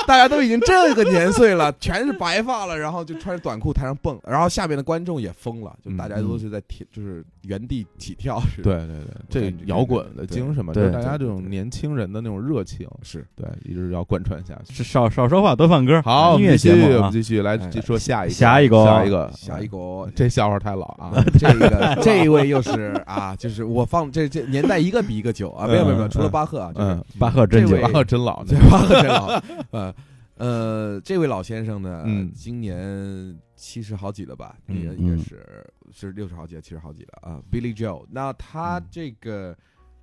大家都已经这个年岁了，全是白发了，然后就穿着短裤台上蹦，然后下面的观众也疯了，就大家都是在跳，就是原地起跳似的。对对对，这摇滚的精神嘛，就是大家这种年轻人的那种热情，是对，一直要贯穿下去。是少少说话多放歌，好，音乐节目啊我们，继续来说下一个，下一个。下一个，下一个。这笑话太老啊！这个 这一位又是啊，就是我放这这年代一个比一个久啊，没有没有没有，嗯除了巴赫啊，就巴赫真久这位，啊，真老 巴赫真老，呃呃，这位老先生呢，嗯。今年七十好几了吧？嗯应该应该是是六十好几，七十好几了啊。Billy Joe，那他嗯。这个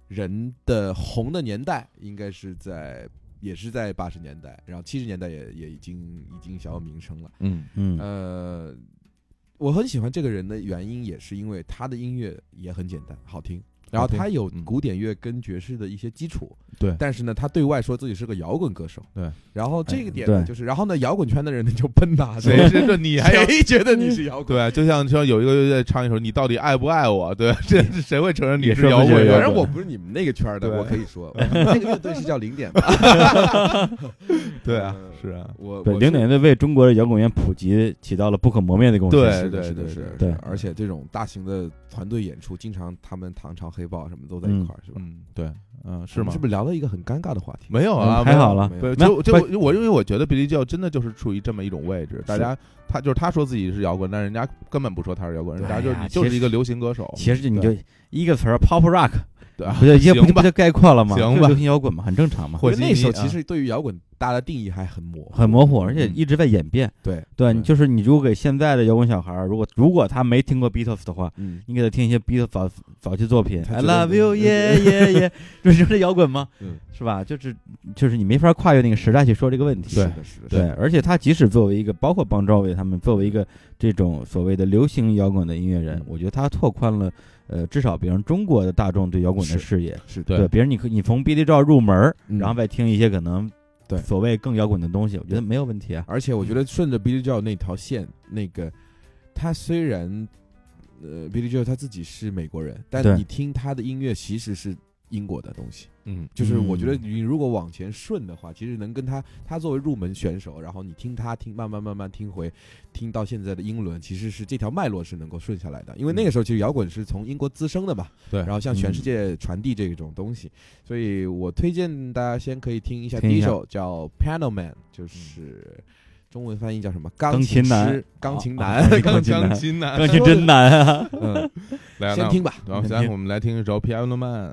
人的红的年代应该是在。也是在八十年代，然后七十年代也也已经已经小有名声了。嗯嗯呃，我很喜欢这个人的原因，也是因为他的音乐也很简单，好听。然后他有嗯古典乐跟爵士的一些基础，对但是呢，他对外说自己是个摇滚歌手，对。然后这个点呢，就是，然后呢，摇滚圈的人呢就喷他，谁是这你还 谁觉得你是摇滚？对，就像说有一个乐队唱一首“你到底爱不爱我”，对，这是谁会承认你是摇摇滚乐？反正我不是你们那个圈的，我可以说，那个乐队是叫零点吧？对啊呃，是啊，我我零点乐为中国的摇滚乐普及起到了不可磨灭的贡献。对是的，是的，对，对而且这种大型的团队演出，经常他们唐朝黑豹什么都在一块儿，是吧？嗯，对，嗯，是吗是？不是聊了一个很尴尬的话题？没有啊，嗯还好了就就我因为我觉得 Billy Joe 真的就是处于这么一种位置，大家他就是他说自己是摇滚，但人家根本不说他是摇滚，人家就是你就是一个流行歌手。其实你就一个词儿 pop rock，对啊，不就也不就不就概括了吗？行吧流行摇滚嘛，很正常嘛，或因为那时候其实对于摇滚大家的定义还很模糊，很模糊，而且嗯一直在演变。对，对，就是你如果给现在的摇滚小孩儿，如果如果他没听过 Beatles 的话，嗯，你给他听一些 Beatles 早早期作品，I love you，yeah yeah yeah，，这就是摇滚吗？嗯，是吧？就是就是你没法跨越那个时代去说这个问题。对是的，是的，对，而且他即使作为一个，包括邦乔维他们作为一个这种所谓的流行摇滚的音乐人嗯，我觉得他拓宽了呃至少别人中国的大众对摇滚的视野。是对对，别人你可你从 Billy Joel 入门，嗯然后再听一些可能对所谓更摇滚的东西，我觉得没有问题啊。而且我觉得顺着 Billy Joel 那条线，那个他虽然呃 Billy Joel 他自己是美国人，但你听他的音乐其实是英国的东西。嗯，就是我觉得嗯你如果往前顺的话，其实能跟他他作为入门选手，然后你听他听慢慢慢慢听回，听到现在的英伦，其实是这条脉络是能够顺下来的。因为那个时候其实摇滚是从英国滋生的嘛，对然后向全嗯世界传递这种东西，所以我推荐大家先可以听一下第一首叫《Piano Man》，就是中文翻译叫什么？钢琴琴男师钢琴啊男，钢钢琴男钢琴男，钢琴真难啊！嗯，来，先听吧。然后现在我们来听一首《Piano Man》。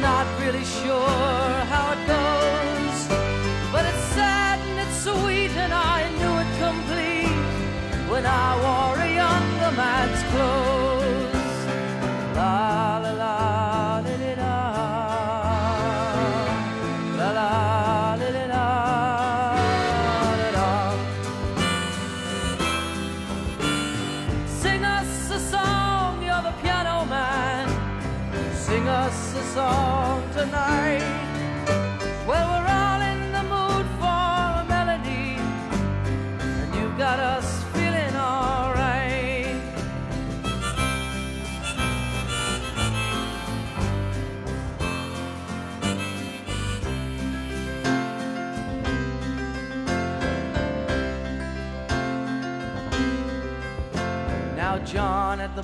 not really sure how it goes, but it's sad and it's sweet, and I knew it complete when I walked.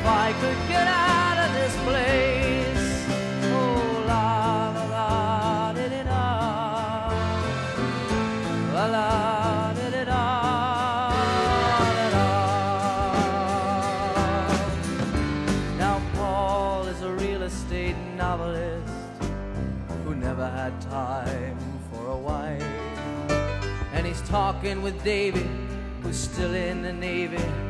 if I could get out of this place. Oh, la la la di di da. La la di di da. da, da. Now, Paul is a real estate novelist who never had time for a wife. And he's talking with David, who's still in the Navy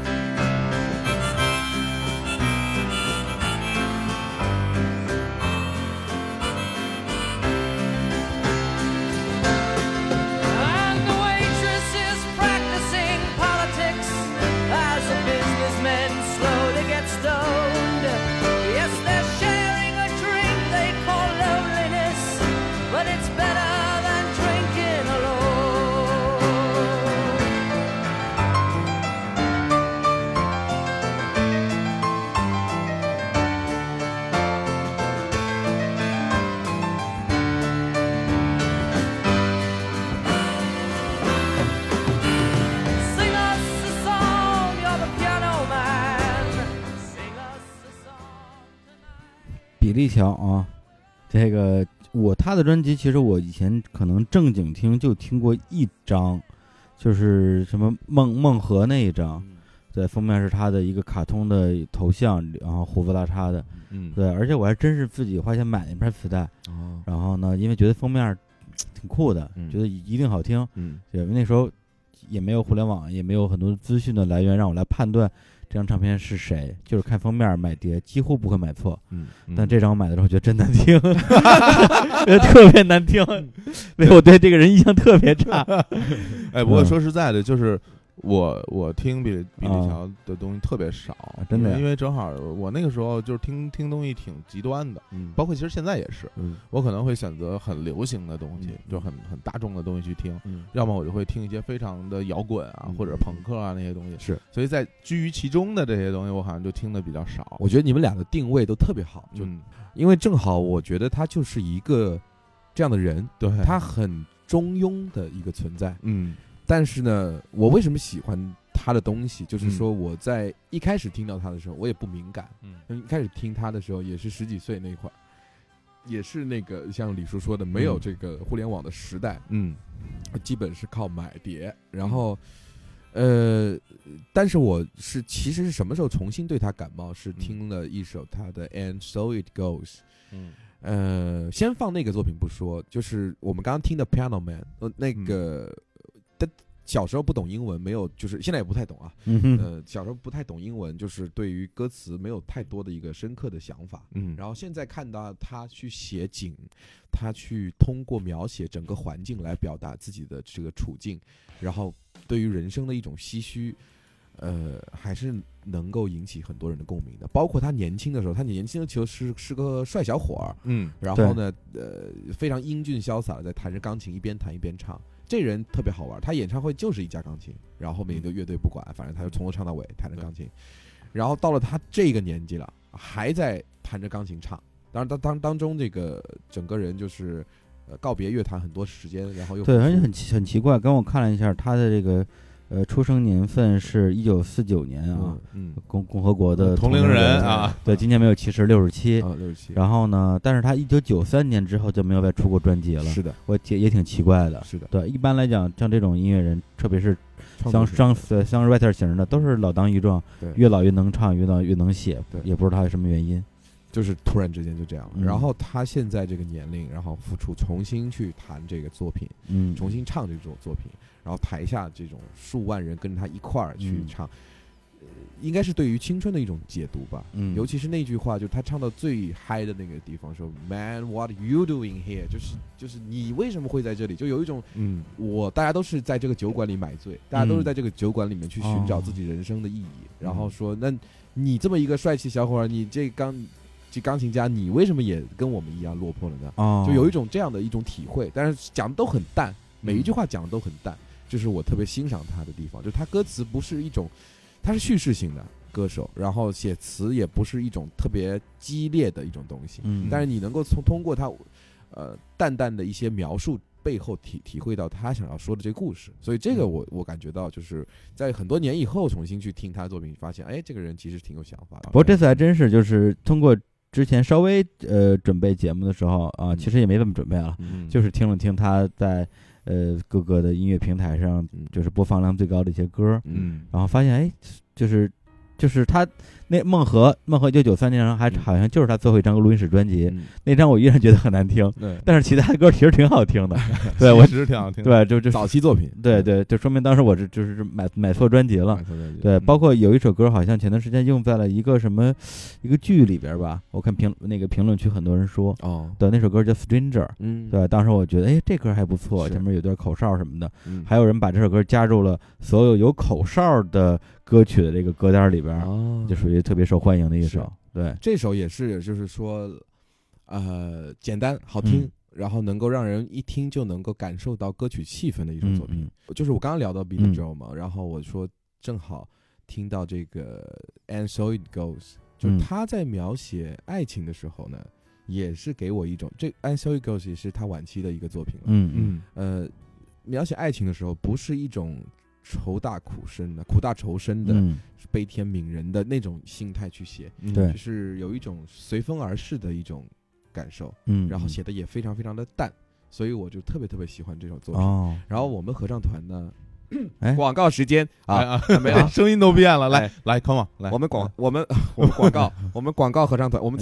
比利乔啊，这个我他的专辑其实我以前可能正经听就听过一张，就是什么梦梦和那一张，对，封面是他的一个卡通的头像，然后胡子拉碴的，嗯，对，而且我还真是自己花钱买了一盘磁带，哦，然后呢，因为觉得封面挺酷的，嗯。觉得一定好听，嗯。对，因为那时候也没有互联网，也没有很多资讯的来源让我来判断这张唱片是谁，就是看封面买碟，几乎不会买错。嗯，但这张我买的时候觉得真难听，觉得特别难听，所以我对这个人印象特别差。哎，不过嗯说实在的，就是我我听比比利啊乔的东西特别少，真的呀？因为因为正好我那个时候就是听听东西挺极端的，嗯，包括其实现在也是，嗯。我可能会选择很流行的东西嗯，就很很大众的东西去听，嗯。要么我就会听一些非常的摇滚啊嗯。或者朋克啊那些东西，是，所以在居于其中的这些东西，我好像就听的比较少。我觉得你们俩的定位都特别好，就嗯，因为正好我觉得他就是一个这样的人，对，他很中庸的一个存在。嗯但是呢，我为什么喜欢他的东西？就是嗯说我在一开始听到他的时候，我也不敏感。嗯一开始听他的时候，也是十几岁那会儿，也是那个像李叔说的，没有嗯这个互联网的时代，嗯基本是靠买碟。然后，呃，但是我是其实是什么时候重新对他感冒？是听了一首他的《And So It Goes》。嗯呃，先放那个作品不说，就是我们刚刚听的《Piano Man》，呃，那个，但小时候不懂英文，没有，就是现在也不太懂啊。嗯哼，呃，小时候不太懂英文，就是对于歌词没有太多的一个深刻的想法。嗯，然后现在看到他去写景，他去通过描写整个环境来表达自己的这个处境，然后对于人生的一种唏嘘，呃，还是能够引起很多人的共鸣的。包括他年轻的时候，他年轻的时候是是个帅小伙儿，嗯然后呢，呃，非常英俊潇洒的在弹着钢琴，一边弹一边唱。这人特别好玩，他演唱会就是一架钢琴，然后后面一个乐队不管，反正他就从头唱到尾弹着钢琴。然后到了他这个年纪了，还在弹着钢琴唱。当然，当当当中这个整个人就是，呃告别乐坛很多时间，然后又对，而且很奇很奇怪，刚我看了一下他的这个呃出生年份是一九四九年啊嗯，嗯，共共和国的同龄龄人啊，对，今年没有七十，六十七。啊六十七，然后呢，但是他一九九三年之后就没有再出过专辑了，是的，我也也挺奇怪的。是的，对，一般来讲，像这种音乐人，特别是像像呃像 writer 型的，都是老当益壮，对越老越能唱，越老越能写，对也不知道他什么原因。就是突然之间就这样了。嗯然后他现在这个年龄，然后复出，重新去弹这个作品，嗯，重新唱这种作品，然后台下这种数万人跟着他一块儿去嗯唱，呃应该是对于青春的一种解读吧。嗯，尤其是那句话，就是他唱到最嗨的那个地方，说 “Man, what you doing here？” 就是就是你为什么会在这里？就有一种嗯我大家都是在这个酒馆里买醉，大家都是在这个酒馆里面去寻找哦自己人生的意义。然后说，那你这么一个帅气小伙儿，你这钢这钢琴家，你为什么也跟我们一样落魄了呢？哦，就有一种这样的一种体会，但是讲的都很淡，每一句话讲的都很淡，这是我特别欣赏他的地方，就是他歌词不是一种，他是叙事性的歌手，然后写词也不是一种特别激烈的一种东西，嗯，但是你能够从通过他，呃，淡淡的一些描述背后体体会到他想要说的这个故事，所以这个我我感觉到就是在很多年以后重新去听他的作品，发现哎，这个人其实挺有想法的。不过这次还真是，就是通过之前稍微呃准备节目的时候啊，嗯其实也没怎么准备了，嗯就是听了听他在呃各个的音乐平台上嗯。就是播放量最高的一些歌，嗯。然后发现哎，就是就是他那孟和孟和一九九三年还嗯好像就是他最后一张录音室专辑，嗯那张我依然觉得很难听，对但是其他的歌其实挺好听的，对我其实挺好听的，对就就早期作品，对对，就说明当时我是就是买买错专辑了。对包括有一首歌，好像前段时间用在了一个什么一个剧里边吧。我看评那个评论区很多人说，哦，对，那首歌叫《Stranger》。嗯，对，当时我觉得，哎，这歌还不错，前面有段口哨什么的。嗯，还有人把这首歌加入了所有有口哨的歌曲的这个歌单里边，哦就属于特别受欢迎的一首。对，这首也是，就是说，呃，简单好听，嗯。然后能够让人一听就能够感受到歌曲气氛的一首嗯作品。嗯就是我刚刚聊到 Billy 嗯 Joel 嘛，然后我说正好听到这个 And So It Goes，就是嗯。他在描写爱情的时候呢，也是给我一种这 And So It Goes 也是他晚期的一个作品了。嗯嗯嗯。呃，描写爱情的时候，不是一种愁大苦深的、苦大仇深的、嗯，悲天悯人的那种心态去写，嗯。对。就是有一种随风而逝的一种感受，嗯，然后写的也非常非常的淡，所以我就特别特别喜欢这首作品。哦，然后我们合唱团呢，哎，广告时间哎啊，啊，没有声音都变了，来哎。来，come on，来，我们广我们 我们广告 我们广告合唱团，我们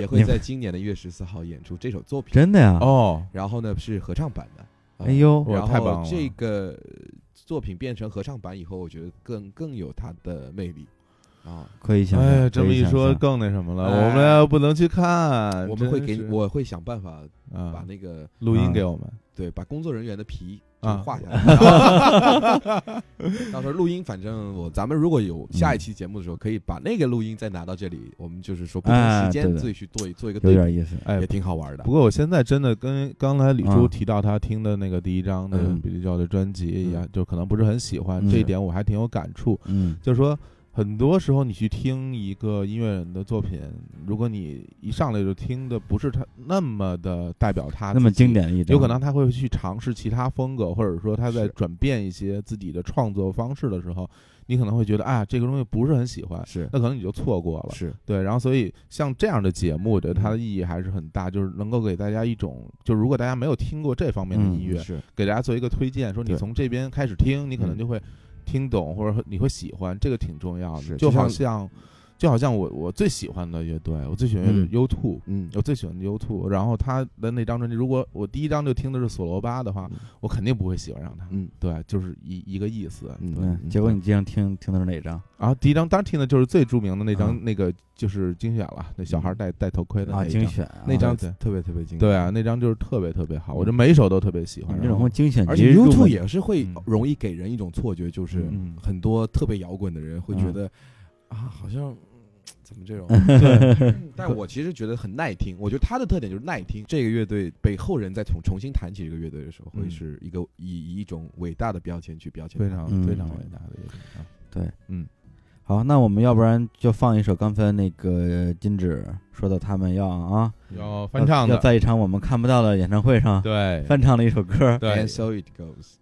也会在今年的一月十四号演出这首作品，真的呀？哦，然后呢是合唱版的，呃哎呦，然后太棒了这个作品变成合唱版以后，我觉得更更有它的魅力啊。可以想象。哎，这么一说更那什么了，哎我们要不能去看，我们会给你我会想办法把啊那个录音啊给我们，对把工作人员的皮就啊画下来。到时候录音，反正我咱们如果有下一期节目的时候，可以把那个录音再拿到这里，我们就是说不同哎时间对自己去做一做一个有对比，点意思。哎也，挺好玩的不。过我现在真的跟刚才李叔啊提到他听的那个第一张的嗯比利教的专辑，一样就可能不是很喜欢，嗯这一点我还挺有感触。嗯就是说，很多时候你去听一个音乐人的作品，如果你一上来就听的不是他那么的代表他那么经典的一点，有可能他会去尝试其他风格，或者说他在转变一些自己的创作方式的时候，你可能会觉得啊，这个东西不是很喜欢，是。那可能你就错过了。是，对，然后所以像这样的节目，我觉得它的嗯意义还是很大，就是能够给大家一种，就是如果大家没有听过这方面的嗯音乐，是。给大家做一个推荐，说你从这边开始听，你可能嗯。就会听懂，或者说你会喜欢，这个挺重要的。就好像，就好像我我最喜欢的乐队，我最喜欢的嗯 U Two，嗯我最喜欢的 U Two，然后他的那张专辑，如果我第一张就听的是索罗巴的话嗯，我肯定不会喜欢上他。嗯对，就是一一个意思。嗯结果你经常听听的是哪张然后第一张当然听的就是最著名的那张，啊那个就是精选了，那小孩戴戴头盔的。精选啊那张对特别特别精彩。对啊，那张就是特别特别好，我这每一首都特别喜欢。你们这然后种精选而且 YouTube 也是会嗯容易给人一种错觉，就是嗯很多特别摇滚的人会觉嗯得啊，好像怎么这种？对，但我其实觉得很耐听。我觉得他的特点就是耐听。这个乐队被后人再重重新谈起这个乐队的时候，会嗯是一个以以一种伟大的标签去标签。非常嗯非常伟大的乐队啊。对，嗯，好，那我们要不然就放一首刚才那个金指说的，他们要啊要翻唱的，要在一场我们看不到的演唱会上对翻唱的一首歌。对 And，so it goes。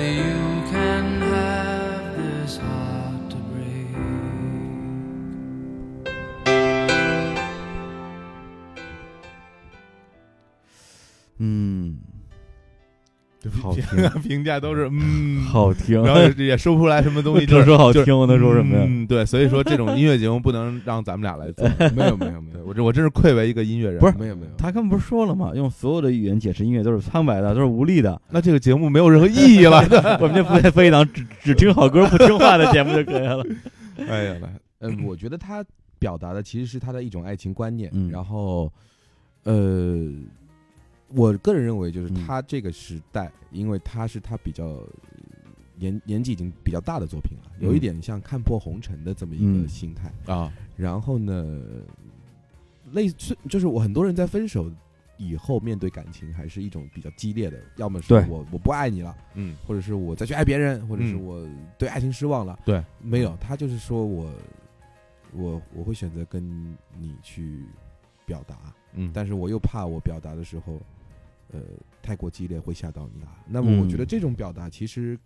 to you. 好听评价都是嗯，好听，然后也也说不出来什么东西，这 说好听，我能说什么呀？嗯，对，所以说这种音乐节目不能让咱们俩来做。没有没有没有我这我真是愧为一个音乐人。不是没有没有，他刚不是说了吗？用所有的语言解释音乐都是苍白的，都是无力的。那这个节目没有任何意义了。我们就不再分一档只只听好歌不听话的节目就可以了。哎呀，来，嗯，我觉得他表达的其实是他的一种爱情观念，嗯然后，呃，我个人认为就是嗯。他这个时代，因为他是他比较呃年年纪已经比较大的作品了，有一嗯点像看破红尘的这么一嗯。个心态。啊，然后呢，类似就是我很多人在分手以后面对感情还是一种比较激烈的，要么是我我不爱你了，嗯。或者是我再去爱别人，或者是嗯。我对爱情失望了。对，没有，他就是说我我我会选择跟你去表达，嗯，但是我又怕我表达的时候，呃，太过激烈会吓到你啊。那么我觉得嗯这种表达其实。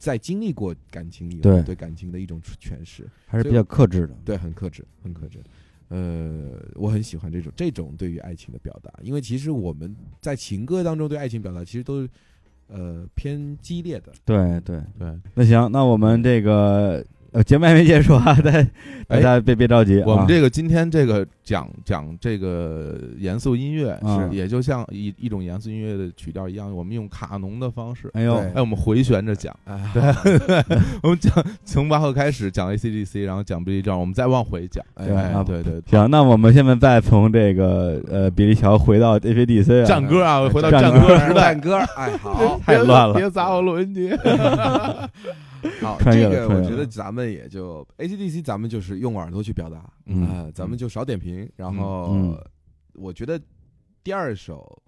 在经历过感情以后，对对感情的一种诠释，还是比较克制的。对，很克制，很克制。呃，我很喜欢这种这种对于爱情的表达，因为其实我们在情歌当中对爱情表达其实都是呃偏激烈的。对对，对，那行，那我们这个呃，节目还没结束啊，大家大哎家别别着急啊，我们这个今天这个讲讲这个严肃音乐，嗯是也就像一一种严肃音乐的曲调一样，我们用卡农的方式，哎呦，对哎，我们回旋着讲，对，我们讲从巴赫开始讲 ACDC，然后讲 Billy John，我们再往回讲，哎。对对，行，那我们现在再从这个呃比利乔回到 ACDC 啊，战歌啊，回到战战歌歌时代战，歌，哎，好，太乱了别砸我录音机。好，这个我觉得咱们也就 ACDC，咱们就是用耳朵去表达，嗯啊，咱们就少点评。然后嗯我觉得第二首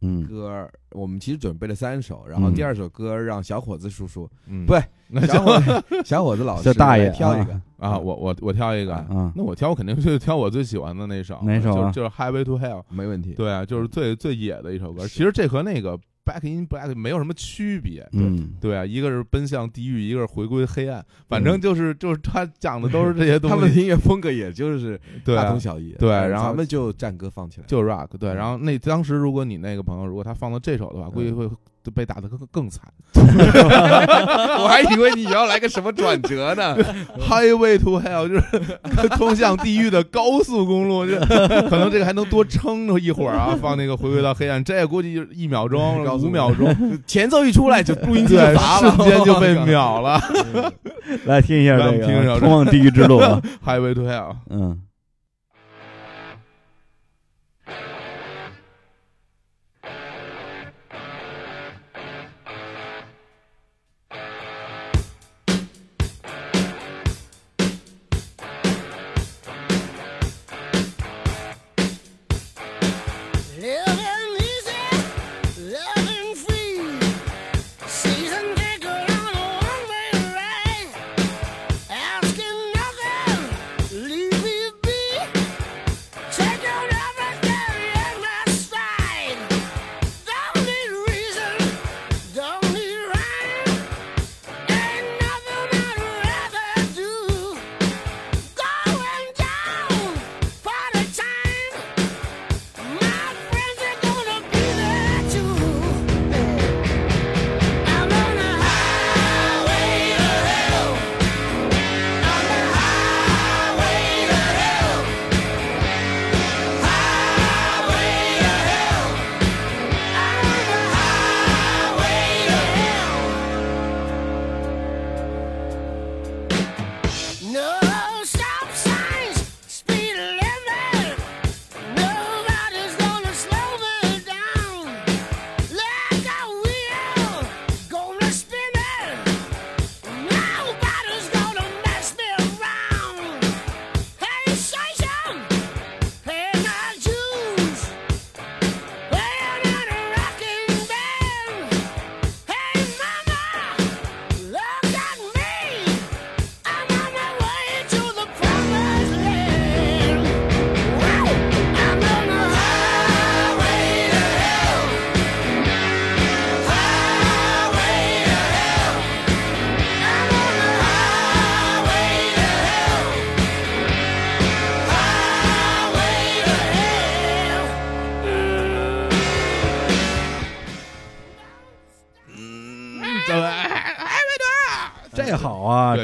嗯，歌儿，我们其实准备了三首，然后嗯第二首歌让小伙子叔叔，嗯不 那小伙子小伙子老大爷挑一个啊，我我我挑一个，啊，那我挑我肯定是挑我最喜欢的那首，哪首啊就是就是 Highway to Hell，没问题。对啊，就是最最野的一首歌。其实这和那个 Back in Black 没有什么区别，嗯，对啊，一个是奔向地狱，一个是回归黑暗，反正就是就是他讲的都是这些东西 他们的，音乐风格也就是 大同，小异。对嗯然后咱们就战歌放起来。就 rock，对。嗯然后那当时如果你那个朋友如果他放到这首的话，估计嗯会就被打得更更惨。我还以为你要来个什么转折呢。Highway to Hell 就是 通向地狱的高速公路，就可能这个还能多撑着一会儿啊，放那个回归到黑暗，这估计就是一秒钟、五秒钟，前奏一出来就录音机砸了，瞬间就被秒了。来听一下这来听一下个通往地狱之路啊，Highway to Hell。嗯。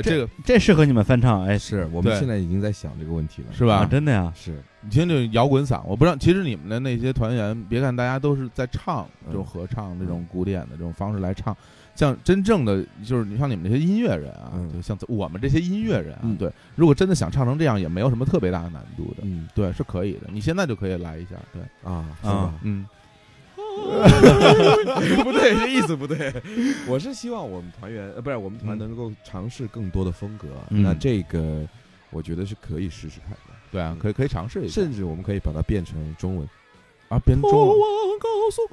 这个这适合你们翻唱，哎，是我们对现在已经在想这个问题了，是吧啊，？真的呀，是你听这摇滚嗓，我不知道，其实你们的那些团员，别看大家都是在唱这种合唱、这种古典的这种方式来唱，像真正的就是你像你们这些音乐人啊，嗯就像我们这些音乐人啊，嗯对，如果真的想唱成这样，也没有什么特别大的难度的，嗯对，是可以的。你现在就可以来一下，对，啊，是啊吧？嗯，不对，这意思不对。我是希望我们团员，呃，不是我们团能够尝试更多的风格。嗯那这个我觉得是可以试试看的，对啊，可以可以尝试一下，甚至我们可以把它变成中文。啊，编中文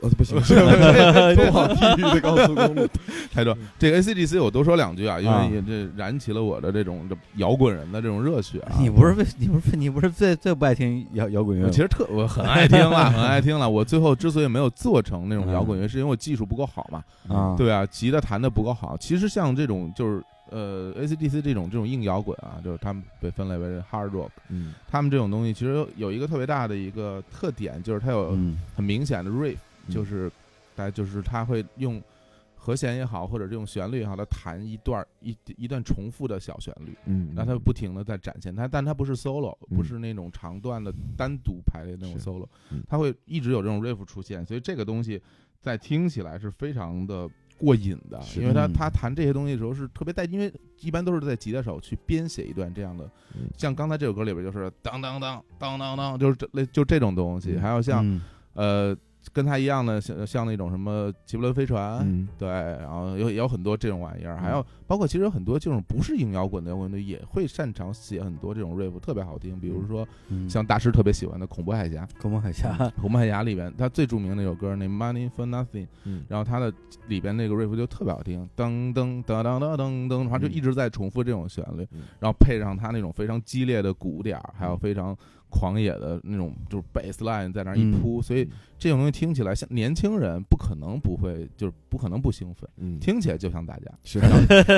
呃，不行，是通往地狱的高速公路。太多。这个 ACDC 我多说两句啊，因啊为也这燃起了我的这种这摇滚人的这种热血啊。你不是为你不是你不是最最不爱听摇摇滚乐？我其实特我很爱听了，很爱听了。我最后之所以没有做成那种摇滚乐，是因为我技术不够好嘛。啊，对啊，吉他弹的不够好。其实像这种就是呃 AC/DC 这种这种硬摇滚啊，就是他们被分类为 hard rock，嗯。他们这种东西其实有有一个特别大的一个特点，就是它有嗯。很明显的 riff，嗯。就是大家就是他会用和弦也好，或者这种旋律也好，它弹一段一一段重复的小旋律，嗯，那它不停的在展现它，但它不是 solo，嗯。不是那种长段的单独排列那种 solo，嗯。它会一直有这种 riff 出现，所以这个东西在听起来是非常的过瘾的，因为他嗯。他弹这些东西的时候是特别带，因为一般都是在吉他手去编写一段这样的，嗯。像刚才这首歌里边就是当当当当当当，就是这类就这种东西，嗯。还有像嗯。呃跟他一样的像像那种什么齐柏林飞船，嗯。对，然后有也有很多这种玩意儿，还有包括其实有很多这种不是硬摇滚的摇滚队也会擅长写很多这种 riff，特别好听。比如说嗯。像大师特别喜欢的《恐怖海峡》，恐怖海峡，《恐怖海峡》里边他最著名的那首歌那 Money for Nothing，嗯。然后他的里边那个 riff 就特别好听，噔噔噔噔噔噔噔，然后就一直在重复这种旋律嗯，然后配上他那种非常激烈的鼓点儿，还有嗯。非常狂野的那种就是 bass line 在那儿一嗯铺，所以这种东西听起来像年轻人不可能不会，就是不可能不兴奋，嗯，听起来就像大家，是。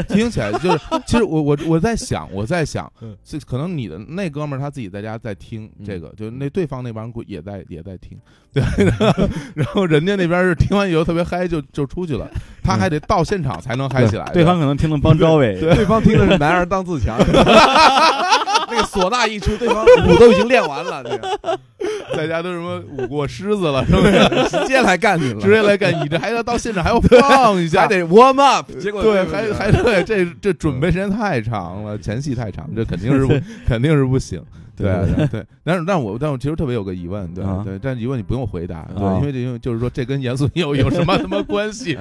听起来就是，其实我我我在想，我在想嗯，这可能你的那哥们儿他自己在家在听嗯。这个，就那对方那帮人也在也在听，对，然后人家那边是听完以后特别嗨，就就出去了，他还得到现场才能嗨起来，对方可能听的帮招伟，对方听的是男儿当自强，那个 唢呐一出，对方 舞都已经练完了，这个 在家都什么舞过狮子了，是不是？直接来干你了，直接来干，你这还要到现场还要放一下，还得 warm up，结果对，还还对，这这准备时间太长了，前戏太长，这肯定是不肯定是不行。对对对，但是但我但我其实特别有个疑问，对啊对，但疑问你不用回答，对，啊因为这因为就是说这跟严肃有有什么什么关系？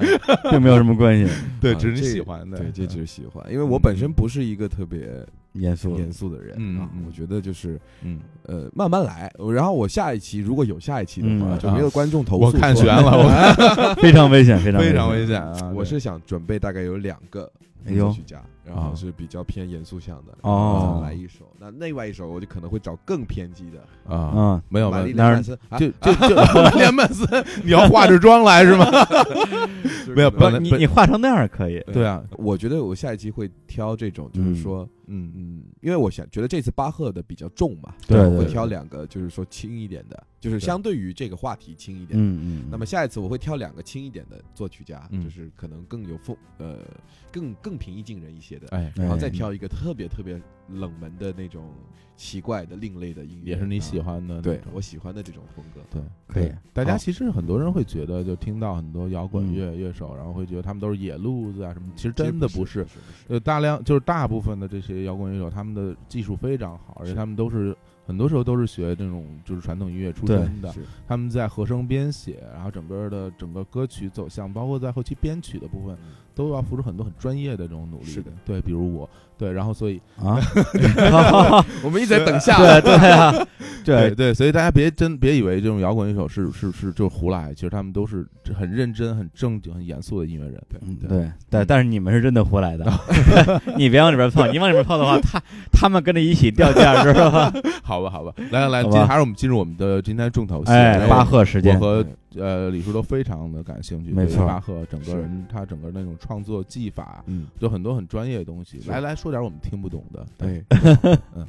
并没有什么关系，对，啊只是你喜欢的，对，这只是喜欢，因为我本身不是一个特别严肃，严肃的人啊我觉得就是嗯，呃慢慢来，然后我下一期如果有下一期的话，嗯就没有观众投诉，我看悬了，我 非常危险，非常非常危危险啊！我是想准备大概有两个哎呦。作曲家，然后是比较偏严肃向的，哦。来一首。那另外一首我就可能会找更偏激的，啊，嗯，没有没有，那儿莲曼森，啊就就就连曼森，你要化着妆来是吗？没有不本你你化成那样可以，对啊，我觉得我下一期会挑这种，就是说，嗯。嗯，因为我想觉得这次巴赫的比较重嘛，对对对我会挑两个，就是说轻一点的，就是相对于这个话题轻一点。嗯嗯，那么下一次我会挑两个轻一点的作曲家，嗯。就是可能更有风，呃，更更平易近人一些的，哎，然后再哎挑一个特别特别冷门的那种奇怪的另类的音乐，也是你喜啊欢的对我喜欢的这种风格。对。可以，大家其实很多人会觉得，就听到很多摇滚嗯。乐乐手，然后会觉得他们都是野路子啊什么，其实真的不是。不是，呃，大量就是大部分的这些摇滚乐手，他们的技术非常好，而且他们都是很多时候都是学这种就是传统音乐出身的。他们在和声编写，然后整个的整个歌曲走向，包括在后期编曲的部分，都要付出很多很专业的这种努力。是的，对，比如我，对，然后所以啊，我们一直在等下，对对啊，对，对。对，所以大家别真别以为这种摇滚乐手是是是就是胡来，其实他们都是很认真、很正经、很严肃的音乐人。对对，但但是你们是真的胡来的，你别往里边凑，你往里边凑的话，他他们跟着一起掉价，知道吧？好吧，好吧，来来今天还是我们进入我们的今天重头戏。哎，巴赫时间，我和呃李叔都非常的感兴趣，没错。巴赫整个人他整个那种创作技法，嗯，就很多很专业的东西。来来说点我们听不懂的。对，嗯，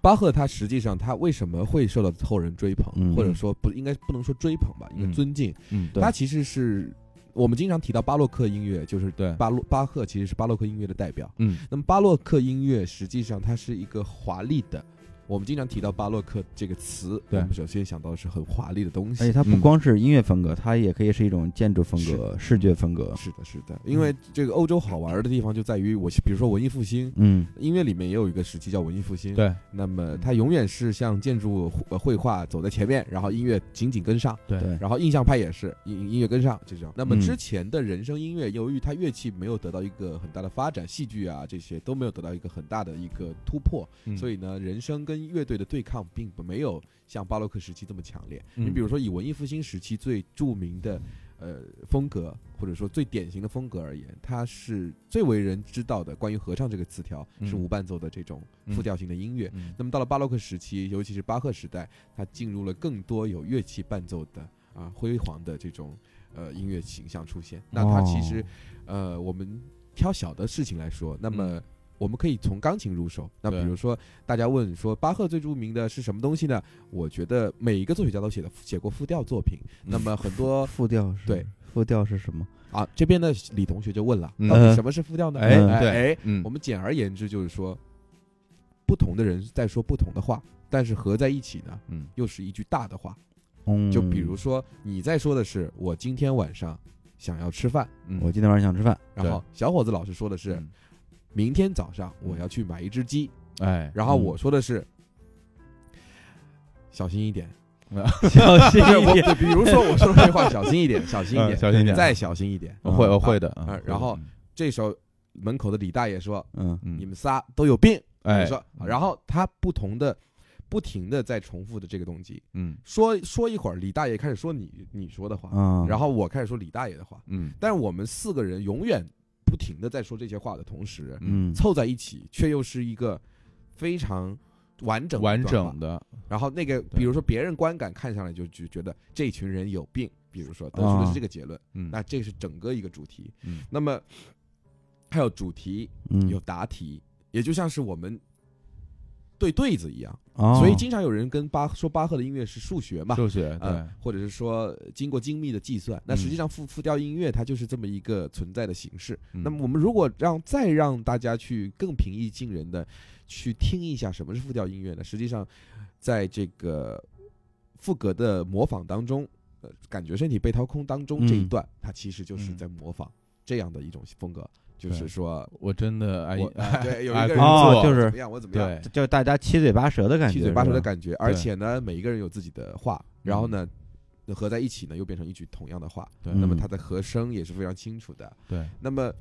巴赫他实际上他为什么会受到后人追捧，嗯或者说不应该不能说追捧吧，应该嗯尊敬。嗯，对他其实是我们经常提到巴洛克音乐，就是对巴洛巴赫其实是巴洛克音乐的代表。嗯那么巴洛克音乐实际上它是一个华丽的。我们经常提到巴洛克这个词，对我们首先想到的是很华丽的东西。而且它不嗯光是音乐风格，它也可以是一种建筑风格、视觉风格。是的，是的，因为这个欧洲好玩的地方就在于我，比如说文艺复兴，嗯，音乐里面也有一个时期叫文艺复兴。，对那么它永远是像建筑、呃绘画走在前面，然后音乐紧紧跟上。对对，然后印象派也是音音乐跟上这种。那么嗯之前的人声音乐，由于它乐器没有得到一个很大的发展，戏剧啊这些都没有得到一个很大的一个突破，嗯所以呢，人声跟乐队的对抗并不没有像巴洛克时期这么强烈。嗯你比如说以文艺复兴时期最著名的。呃，风格或者说最典型的风格而言，它是最为人知道的关于合唱这个词条嗯是无伴奏的这种复调型的音乐。嗯那么到了巴洛克时期，尤其是巴赫时代，它进入了更多有乐器伴奏的啊辉煌的这种呃音乐形象出现。那它其实、呃，我们挑小的事情来说，那么。我们可以从钢琴入手。那比如说，大家问说巴赫最著名的是什么东西呢？我觉得每一个作曲家都写的写过复调作品。那么很多复调是对复调是什么？啊，这边的李同学就问了，嗯到底什么是复调呢？哎哎哎，嗯我们简而言之就是说，不同的人在说不同的话，但是合在一起呢，嗯又是一句大的话。嗯，就比如说你在说的是我今天晚上想要吃饭，嗯我今天晚上想吃饭，然后小伙子老师说的是嗯明天早上我要去买一只鸡，哎，然后嗯。我说的是小心一点，小心一点。比如说我说的这话小心一点，小心一点，嗯 小心一点。再小心一点。我会嗯我会的啊然后这时候门口的李大爷说嗯嗯。你们仨都有病，哎说，然后他不同的。不停的在重复的这个动机，嗯。说说一会儿，李大爷开始说你你说的话，嗯，然后我开始说李大爷的话，嗯。但是我们四个人永远不停的在说这些话的同时，嗯。凑在一起却又是一个非常完整完整的，然后那个，比如说别人观感看上来就就觉得这群人有病，比如说得出的是这个结论，嗯。那这是整个一个主题。嗯。那么还有主题，嗯。有答题，也就像是我们对对子一样。哦所以经常有人跟巴说巴赫的音乐是数学嘛，数学对呃，或者是说经过精密的计算，那实际上复复调音乐它就是这么一个存在的形式。嗯那么我们如果让再让大家去更平易近人的去听一下什么是复调音乐呢？实际上，在这个赋格的模仿当中，呃，感觉身体被掏空当中这一嗯段，它其实就是嗯在模仿这样的一种风格，就是说我真的爱我爱对有一个人做哦就是怎么样，我怎么样，对就大家七嘴八舌的感觉，七嘴八舌的感觉，而且呢，每一个人有自己的话，然后呢。合在一起呢，又变成一句同样的话。对嗯那么它的和声也是非常清楚的。对那么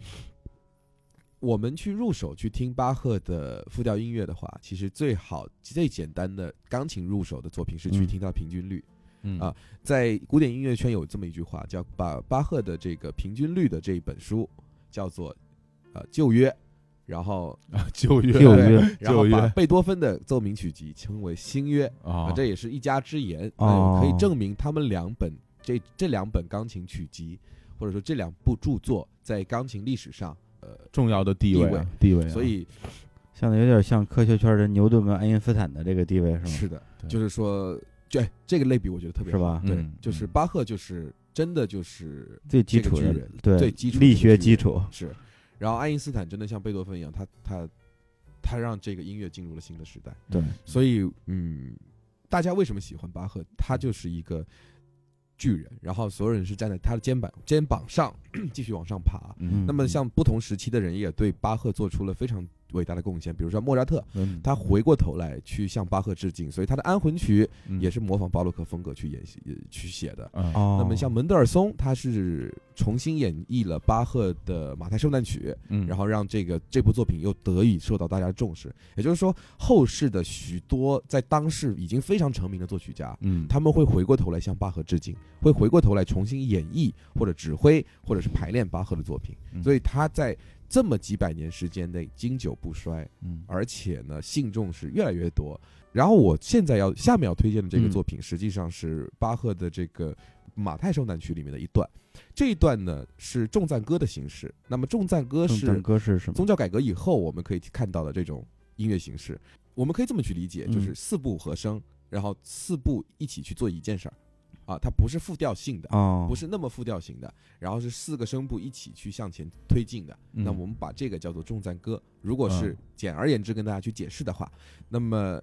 我们去入手去听巴赫的复调音乐的话，其实最好最简单的钢琴入手的作品是去嗯听它的平均律。嗯啊在古典音乐圈有这么一句话，叫把巴赫的这个平均律的这一本书叫做呃旧约，然后啊旧约对旧约然后旧约把贝多芬的奏鸣曲集称为新约。啊啊，这也是一家之言，啊呃可以证明他们两本这这两本钢琴曲集，或者说这两部著作在钢琴历史上，呃，重要的地地位啊地位啊，所以像有点像科学圈的牛顿跟爱因斯坦的这个地位是吗？是的，就是说，对这个类比，我觉得特别好是吧对嗯，就是嗯巴赫，就是真的就是最基础的人对最基础的力学基础，是，然后爱因斯坦真的像贝多芬一样，他他他让这个音乐进入了新的时代。对，所以，嗯，大家为什么喜欢巴赫？他就是一个巨人，然后所有人是站在他的肩膀肩膀上 继续往上爬。嗯那么，像不同时期的人也对巴赫做出了非常伟大的贡献，比如说莫扎特，嗯他回过头来去向巴赫致敬，所以他的安魂曲嗯也是模仿巴洛克风格去演去写的。那么像门德尔松，他是重新演绎了巴赫的马太受难曲，嗯然后让这个这部作品又得以受到大家的重视。也就是说，后世的许多在当时已经非常成名的作曲家，嗯他们会回过头来向巴赫致敬，会回过头来重新演绎或者指挥或者是排练巴赫的作品。嗯所以他在这么几百年时间内经久不衰，嗯而且呢信众是越来越多。然后我现在要下面要推荐的这个嗯作品，实际上是巴赫的这个马太受难曲里面的一段。这一段呢是重赞歌的形式。那么重赞歌是歌是什么？宗教改革以后我们可以看到的这种音乐形式。我们可以这么去理解，嗯就是四部和声，然后四部一起去做一件事儿，啊，它不是复调性的，哦，不是那么复调型的，然后是四个声部一起去向前推进的。嗯那我们把这个叫做重赞歌。如果是嗯简而言之跟大家去解释的话，那么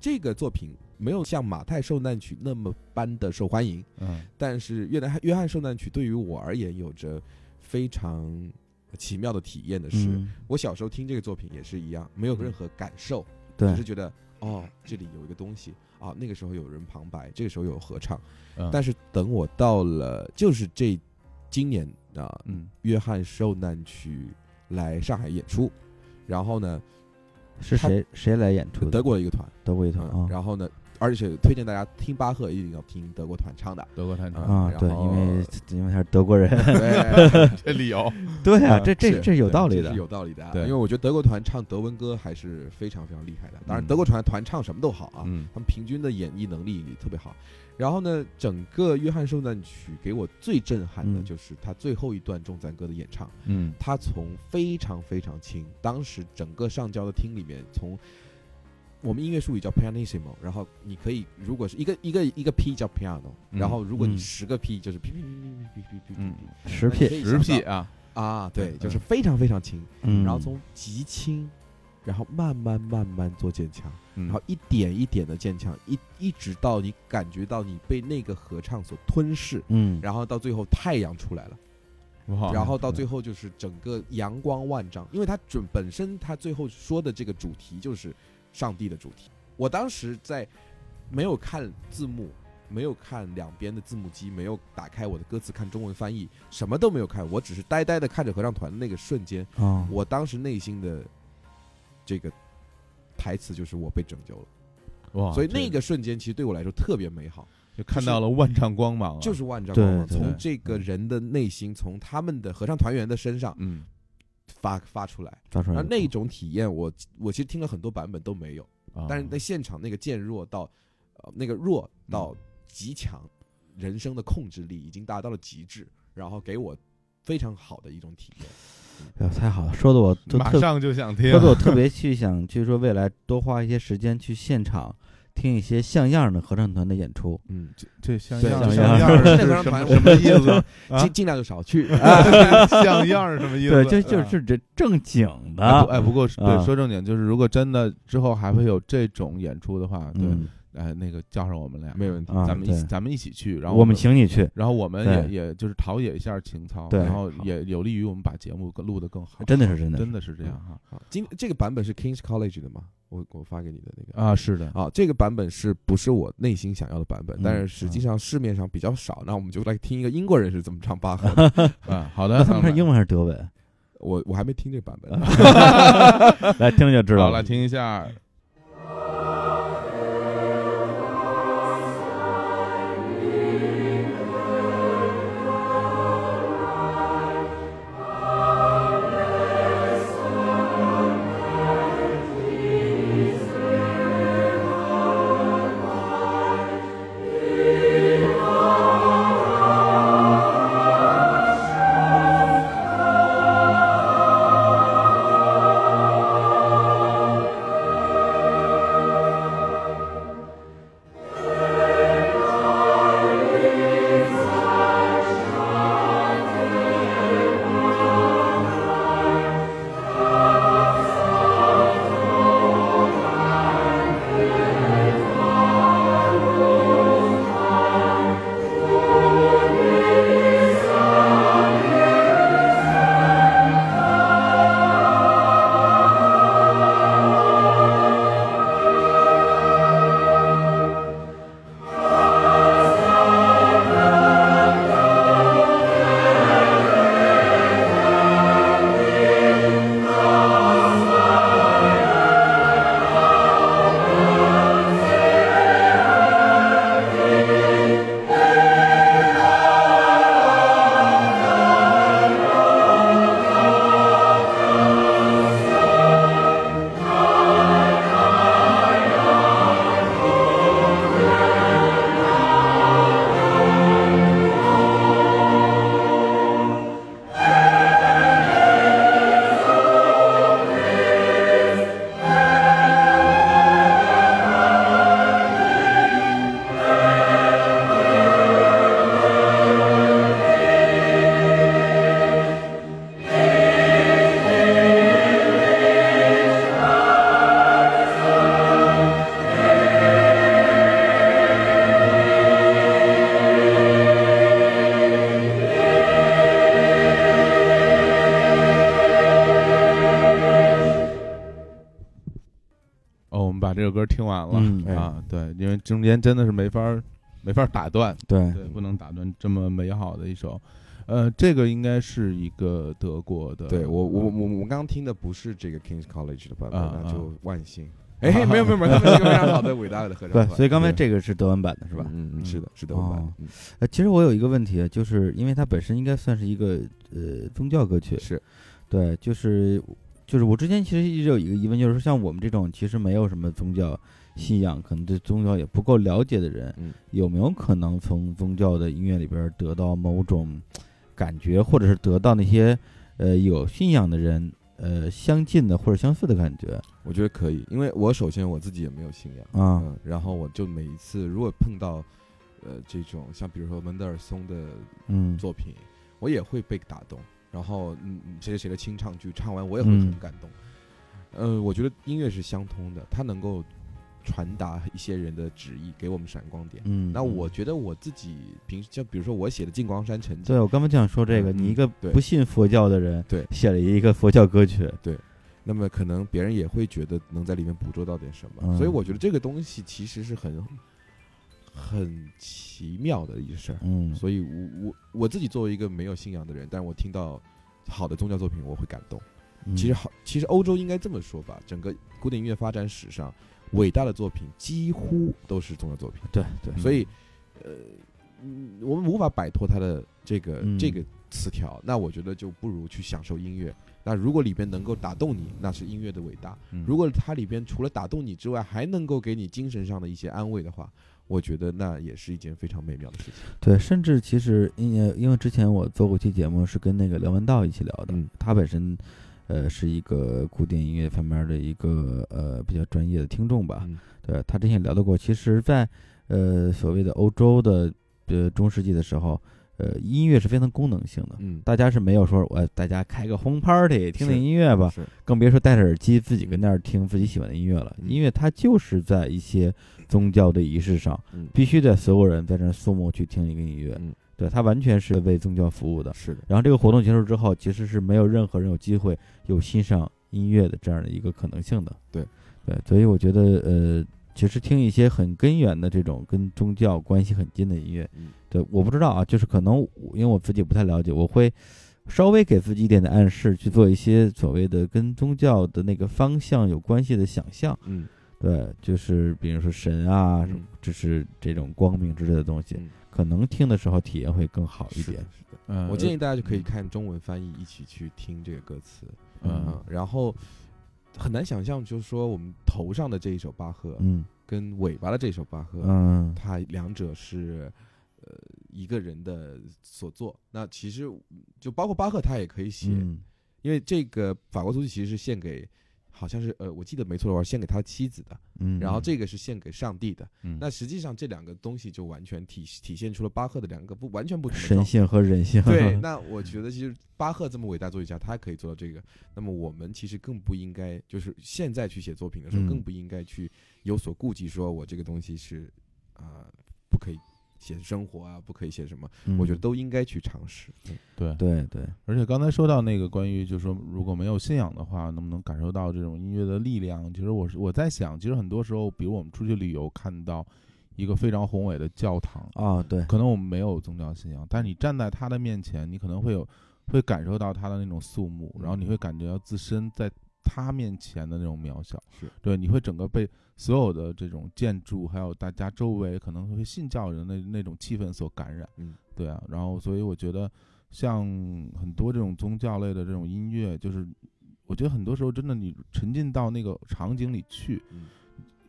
这个作品没有像马太受难曲那么般的受欢迎，嗯但是约翰约翰受难曲对于我而言有着非常奇妙的体验的是，嗯我小时候听这个作品也是一样，没有任何感受，对只是觉得哦，这里有一个东西啊，那个时候有人旁白，这个时候有合唱，嗯。但是等我到了就是这今年啊，嗯。约翰受难曲来上海演出，然后呢，是谁谁来演出？德国的一个团，德国一个团然后呢，而且推荐大家听巴赫一定要听德国团唱的，德国团唱。啊，对，然后因为因为他是德国人，对，这理由。对啊，啊这这这有道理的，有道理的啊，对。因为我觉得德国团唱德文歌还是非常非常厉害的，当然嗯。德国团团唱什么都好啊，嗯。他们平均的演绎能力特别好。然后呢，整个约翰受难曲给我最震撼的嗯。就是他最后一段重赞歌的演唱。嗯。他从非常非常轻，当时整个上交的厅里面，从我们音乐术语叫 pianissimo，然后你可以如果是一个一个一个 P 叫 piano，嗯然后如果你嗯。十个 P 就是 P P P P P P P 嗯 P，十那你可 P，十以想 P 啊，啊，对，嗯就是非常非常轻，嗯，然后从极轻，然后慢慢慢慢做渐强，然然后一点一点的渐强，一一直到你感觉到你被那个合唱所吞噬，嗯，然后到最后太阳出来了。然后到最后就是整个阳光万丈，因为它准本身它最后说的这个主题就是上帝的主题。我当时在没有看字幕，没有看两边的字幕机，没有打开我的歌词看中文翻译，什么都没有看，我只是呆呆的看着合唱团的那个瞬间，哦，我当时内心的这个台词就是我被拯救了，哇，所以那个瞬间其实对我来说特别美好。就看到了万丈光芒啊，就是万丈光芒从这个人的内心，从他们的合唱团员的身上嗯发发出来。发出来了而那种体验我，我其实听了很多版本都没有，啊但是在现场那个渐弱到，呃，那个弱嗯到极强，人生的控制力已经达到了极致，然后给我非常好的一种体验。哎呦太好了，说的我都马上就想听说的我特别去想，就是说未来多花一些时间去现场听一些像样的合唱团的演出。嗯，这像样像样像样儿现在是什么合唱团什么意思？啊尽尽量就少去。像样儿是什么意思？对，就就啊是这正经的，哎不过对啊说正经，就是如果真的之后还会有这种演出的话，对，嗯哎，那个叫上我们俩，没问题啊咱们一起咱们一起去，然后我们请你去，然后我们对也也就是陶冶一下情操，对然后好也有利于我们把节目更录得更好，真的是真的是真的是这样哈好，今这个版本是 Kings College 的吗？我我发给你的那个。啊，是的，啊，这个版本是不是我内心想要的版本？但是嗯实际上市面上比较少。那我们就来听一个英国人是怎么唱巴赫的。啊，好的，那他们是英文，还是德文？我我还没听这版本。来听就知道好，了来。听一下。断，对，对，不能打断这么美好的一首。呃，这个应该是一个德国的，对我我我我刚刚听的不是这个 Kings College 的版本，就啊。万幸。哎，没有没有没有，他们是一个非常好的伟大的合唱对，团。所以刚才这个是德文版的是吧？嗯嗯，嗯是的，是德文版呃，其实我有一个问题，就是因为它本身应该算是一个呃宗教歌曲，是。对，就是就是我之前其实一直有一个疑问，就是说像我们这种其实没有什么宗教信仰，可能对宗教也不够了解的人，嗯有没有可能从宗教的音乐里边得到某种感觉，或者是得到那些呃有信仰的人呃相近的或者相似的感觉？我觉得可以，因为我首先我自己也没有信仰，啊，嗯，然后我就每一次如果碰到，呃，这种像比如说门德尔松的嗯，作品，我也会被打动。然后，嗯，嗯谁谁谁的清唱剧唱完，我也会很嗯感动。呃，我觉得音乐是相通的，它能够传达一些人的旨意，给我们闪光点。嗯，那我觉得我自己平时就比如说我写的《金光山沉寂》，对我刚刚就想说这个，嗯你一个不信佛教的人，对。写了一个佛教歌曲，对。那么可能别人也会觉得能在里面捕捉到点什么，嗯。所以我觉得这个东西其实是很很奇妙的一事儿。嗯，所以我我我自己作为一个没有信仰的人，但是我听到好的宗教作品，我会感动。嗯。其实好，其实欧洲应该这么说吧，整个古典音乐发展史上，伟大的作品几乎都是重要作品。对对，所以，呃，嗯我们无法摆脱它的这个、嗯这个词条，那我觉得就不如去享受音乐。那如果里边能够打动你，那是音乐的伟大；嗯如果它里边除了打动你之外，还能够给你精神上的一些安慰的话，我觉得那也是一件非常美妙的事情。对，甚至其实因为因为之前我做过期节目是跟那个梁文道一起聊的，嗯他本身呃是一个古典音乐方面的一个呃比较专业的听众吧，嗯对他之前聊到过，其实在，呃所谓的欧洲的呃中世纪的时候，呃音乐是非常功能性的。嗯，大家是没有说我大家开个红 party 听听音乐吧，更别说戴着耳机自己跟那儿听自己喜欢的音乐了。嗯音乐它就是在一些宗教的仪式上，嗯必须得所有人在这儿肃穆去听一个音乐，嗯对，它完全是为宗教服务的。是的，然后这个活动结束之后，其实是没有任何人有机会有欣赏音乐的这样的一个可能性的。对，对，所以我觉得呃，其实听一些很根源的这种跟宗教关系很近的音乐，嗯对，我不知道啊，就是可能因为我自己不太了解，我会稍微给自己一点的暗示，去做一些所谓的跟宗教的那个方向有关系的想象。嗯对，就是比如说神啊，嗯就是这种光明之类的东西，嗯可能听的时候体验会更好一点是的。是的。嗯我建议大家就可以看中文翻译，一起去听这个歌词。嗯嗯，然后很难想象，就是说我们头上的这一首巴赫，嗯跟尾巴的这首巴赫，嗯它两者是呃一个人的所作。那其实就包括巴赫，他也可以写，嗯因为这个法国足球其实是献给。好像是呃，我记得没错的话，献给他妻子的，嗯，然后这个是献给上帝的。嗯。那实际上这两个东西就完全体体现出了巴赫的两个不完全不同的神性和人性，对，那我觉得其实巴赫这么伟大作曲家，他可以做到这个，那么我们其实更不应该，就是现在去写作品的时候，嗯。更不应该去有所顾忌，说我这个东西是啊、不可以写生活啊，不可以写什么，嗯我觉得都应该去尝试。嗯对对对，而且刚才说到那个关于，就是说如果没有信仰的话，能不能感受到这种音乐的力量？其实我是我在想，其实很多时候，比如我们出去旅游，看到一个非常宏伟的教堂，啊对，可能我们没有宗教信仰，但是你站在他的面前，你可能会有会感受到他的那种肃穆，然后你会感觉到自身在他面前的那种渺小。是对，你会整个被所有的这种建筑，还有大家周围可能会信教人的那那种气氛所感染。嗯，对啊，然后所以我觉得像很多这种宗教类的这种音乐，就是我觉得很多时候真的你沉浸到那个场景里去，嗯。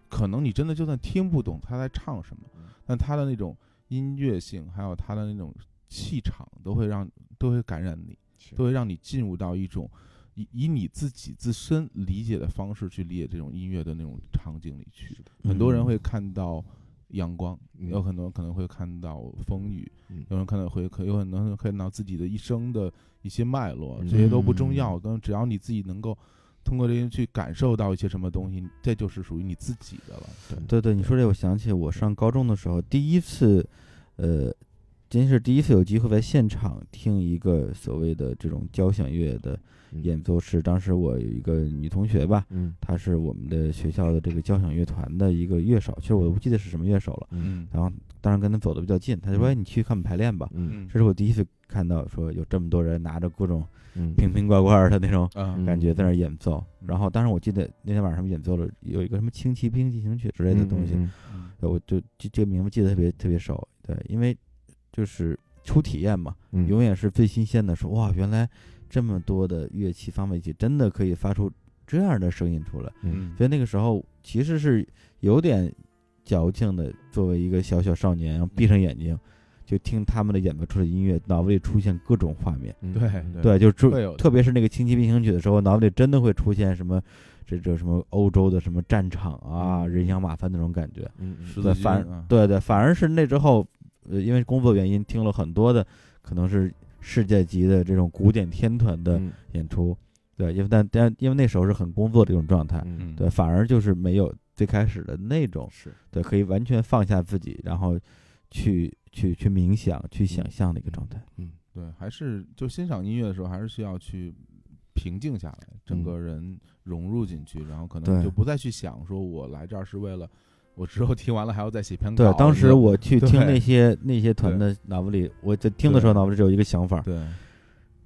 可能你真的就算听不懂他在唱什么，嗯。但他的那种音乐性，还有他的那种气场，都会让都会感染你，都会让你进入到一种以以你自己自身理解的方式去理解这种音乐的那种场景里去。很多人会看到阳光，嗯。有很多可能会看到风雨，嗯。有人可能会可有可能会看到自己的一生的一些脉络，嗯这些都不重要，但只要你自己能够通过这些去感受到一些什么东西，这就是属于你自己的了。对。对对，你说这，我想起我上高中的时候，第一次，呃，真是第一次有机会在现场听一个所谓的这种交响乐的演奏是，当时我有一个女同学吧，嗯。她是我们的学校的这个交响乐团的一个乐手，其实我都不记得是什么乐手了。嗯。然后当然跟她走的比较近，她就说：“嗯。哎，你去看我们排练吧。”嗯。这是我第一次看到说有这么多人拿着各种嗯。瓶瓶罐罐的那种感觉在那儿演奏。嗯。然后当时我记得那天晚上他们演奏了有一个什么轻骑兵进行曲之类的东西，嗯嗯，我就这这个名字记得特别特别熟，对，因为就是初体验嘛，嗯永远是最新鲜的，说哇，原来这么多的乐器放在一起，真的可以发出这样的声音出来。嗯所以那个时候其实是有点矫情的，作为一个小小少年，然后闭上眼睛就听他们的演奏出的音乐，脑子里出现各种画面。嗯对嗯对，就就会有的特别是那个轻骑兵行曲的时候，脑子里真的会出现什么这这什么欧洲的什么战场啊，嗯人仰马翻那种感觉。嗯嗯对，反啊对对，反而是那之后，呃，因为工作原因，听了很多的可能是世界级的这种古典天团的嗯。演出。对，因为但但因为那时候是很工作的一种状态，嗯。对，反而就是没有最开始的那种，是。对，可以完全放下自己，然后去去去冥想、去想象的一个状态。嗯对，还是就欣赏音乐的时候，还是需要去平静下来，整个人融入进去，然后可能就不再去想说我来这儿是为了我之后听完了还要再写篇稿。，对当时我去听那些那些团的脑子里，我在听的时候脑子里只有一个想法：对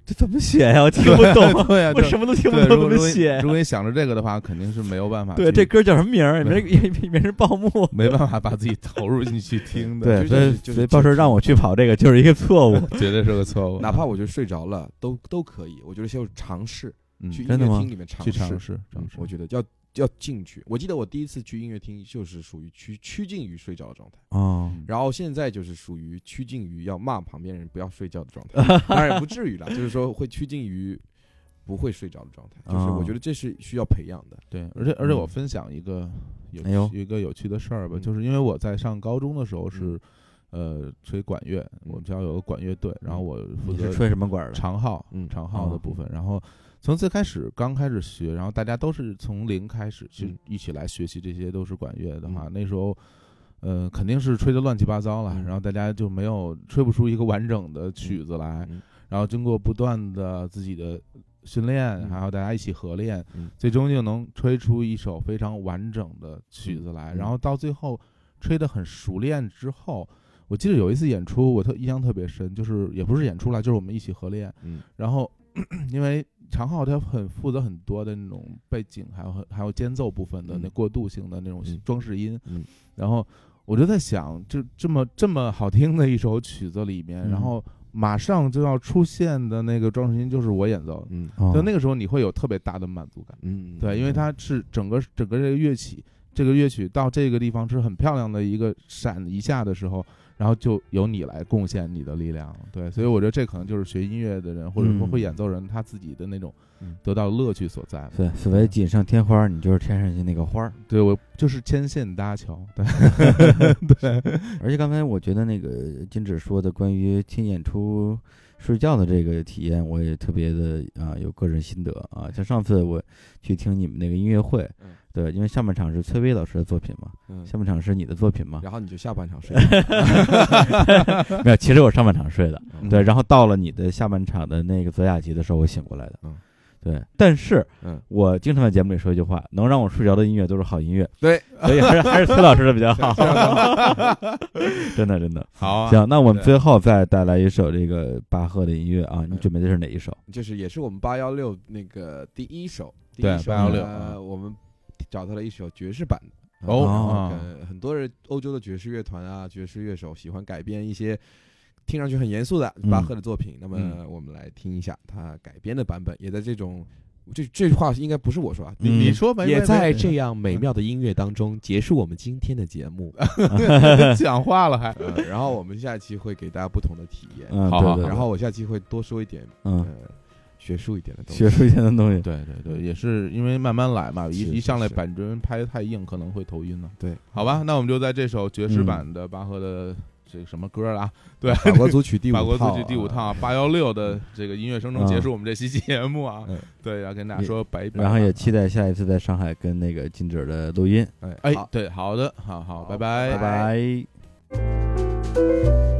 这怎么写呀？我听不懂，对呀，我什么都听不，懂，怎么写如？果你想着这个的话，肯定是没有办法。对，这歌叫什么名儿？没人也没人报幕。没办法把自己投入进去听的，对，所以所以到时候让我去跑这个就是一个错误。绝对是个错误。哪怕我就睡着了都都可以，我觉得就尝试嗯去音真的吗乐厅里面尝试去尝，试嗯尝试，我觉得要要进去。我记得我第一次去音乐厅就是属于趋趋近于睡觉的状态，哦，嗯然后现在就是属于趋近于要骂旁边人不要睡觉的状态，当然也不至于了，就是说会趋近于不会睡着的状态，就是我觉得这是需要培养的。对，而且而且我嗯分享一个有哎呦。一个有趣的事儿吧，嗯。就是因为我在上高中的时候是呃吹管乐，我们学校有个管乐队，然后我负责吹什么管儿的？长号嗯。长号的哦部分，然后。从最开始刚开始学，然后大家都是从零开始去嗯。一起来学习，这些都是管乐的话，嗯。那时候，呃，肯定是吹得乱七八糟了，嗯。然后大家就没有吹不出一个完整的曲子来，嗯。然后经过不断的自己的训练，嗯。还有大家一起合练，嗯。最终就能吹出一首非常完整的曲子来。嗯。然后到最后吹得很熟练之后，我记得有一次演出，我特印象特别深，就是也不是演出来，就是我们一起合练。嗯。然后 因为长号它很负责很多的那种背景，还有还有间奏部分的嗯。那过渡性的那种嗯。装饰音，嗯。然后我就在想，就这么这么好听的一首曲子里面，嗯。然后马上就要出现的那个装饰音就是我演奏的，嗯。哦。就那个时候你会有特别大的满足感，嗯，对，因为它是整个整个这个乐器，这个乐曲到这个地方是很漂亮的一个闪一下的时候，然后就由你来贡献你的力量，对，所以我觉得这可能就是学音乐的人或者说嗯会演奏人他自己的那种嗯得到乐趣所在。对，所谓锦上添花，你就是天上去那个花儿。对我就是牵线搭桥，对 而且刚才我觉得那个金指说的关于听演出睡觉的这个体验，我也特别的啊有个人心得啊。像上次我去听你们那个音乐会嗯，对，因为上半场是崔巍老师的作品嘛，嗯，下半场是你的作品嘛，然后你就下半场睡，没有，其实我上半场睡的，嗯。对，然后到了你的下半场的那个泽雅集的时候，我醒过来的，嗯，对，但是嗯，我经常在节目里说一句话，能让我睡着的音乐都是好音乐，对，所以还是 还是崔老师的比较好，真的真的。好啊，行，那我们最后再带来一首这个巴赫的音乐啊，你准备的是哪一首？就是也是我们八幺六那个第一首，第对一首816呢啊我们找到了一首爵士版的。哦。很多人欧洲的爵士乐团啊，爵士乐手喜欢改编一些听上去很严肃的嗯巴赫的作品。那么嗯。我们来听一下他改编的版本，也在这种这这句话应该不是我说啊，嗯。你你说吧，也在这样美妙的音乐当中结束我们今天的节目。没 讲话了还，呃然后我们下期会给大家不同的体验，嗯，好然后我下期会多说一点嗯，呃学术一点的东西。学术一点的东西，对对对，也是因为慢慢来嘛，一一上来板砖拍得太硬，可能会头晕呢。对，好吧，那我们就在这首爵士嗯版的巴赫的这个什么歌啊？对，法国组曲第五法国组曲第五套八幺六的这个音乐声中结束我们这期节目啊嗯。对，要跟大家说拜拜。然后也期待下一次在上海跟那个金哲的录音，哎哎，对，好的，好好，好拜拜拜拜。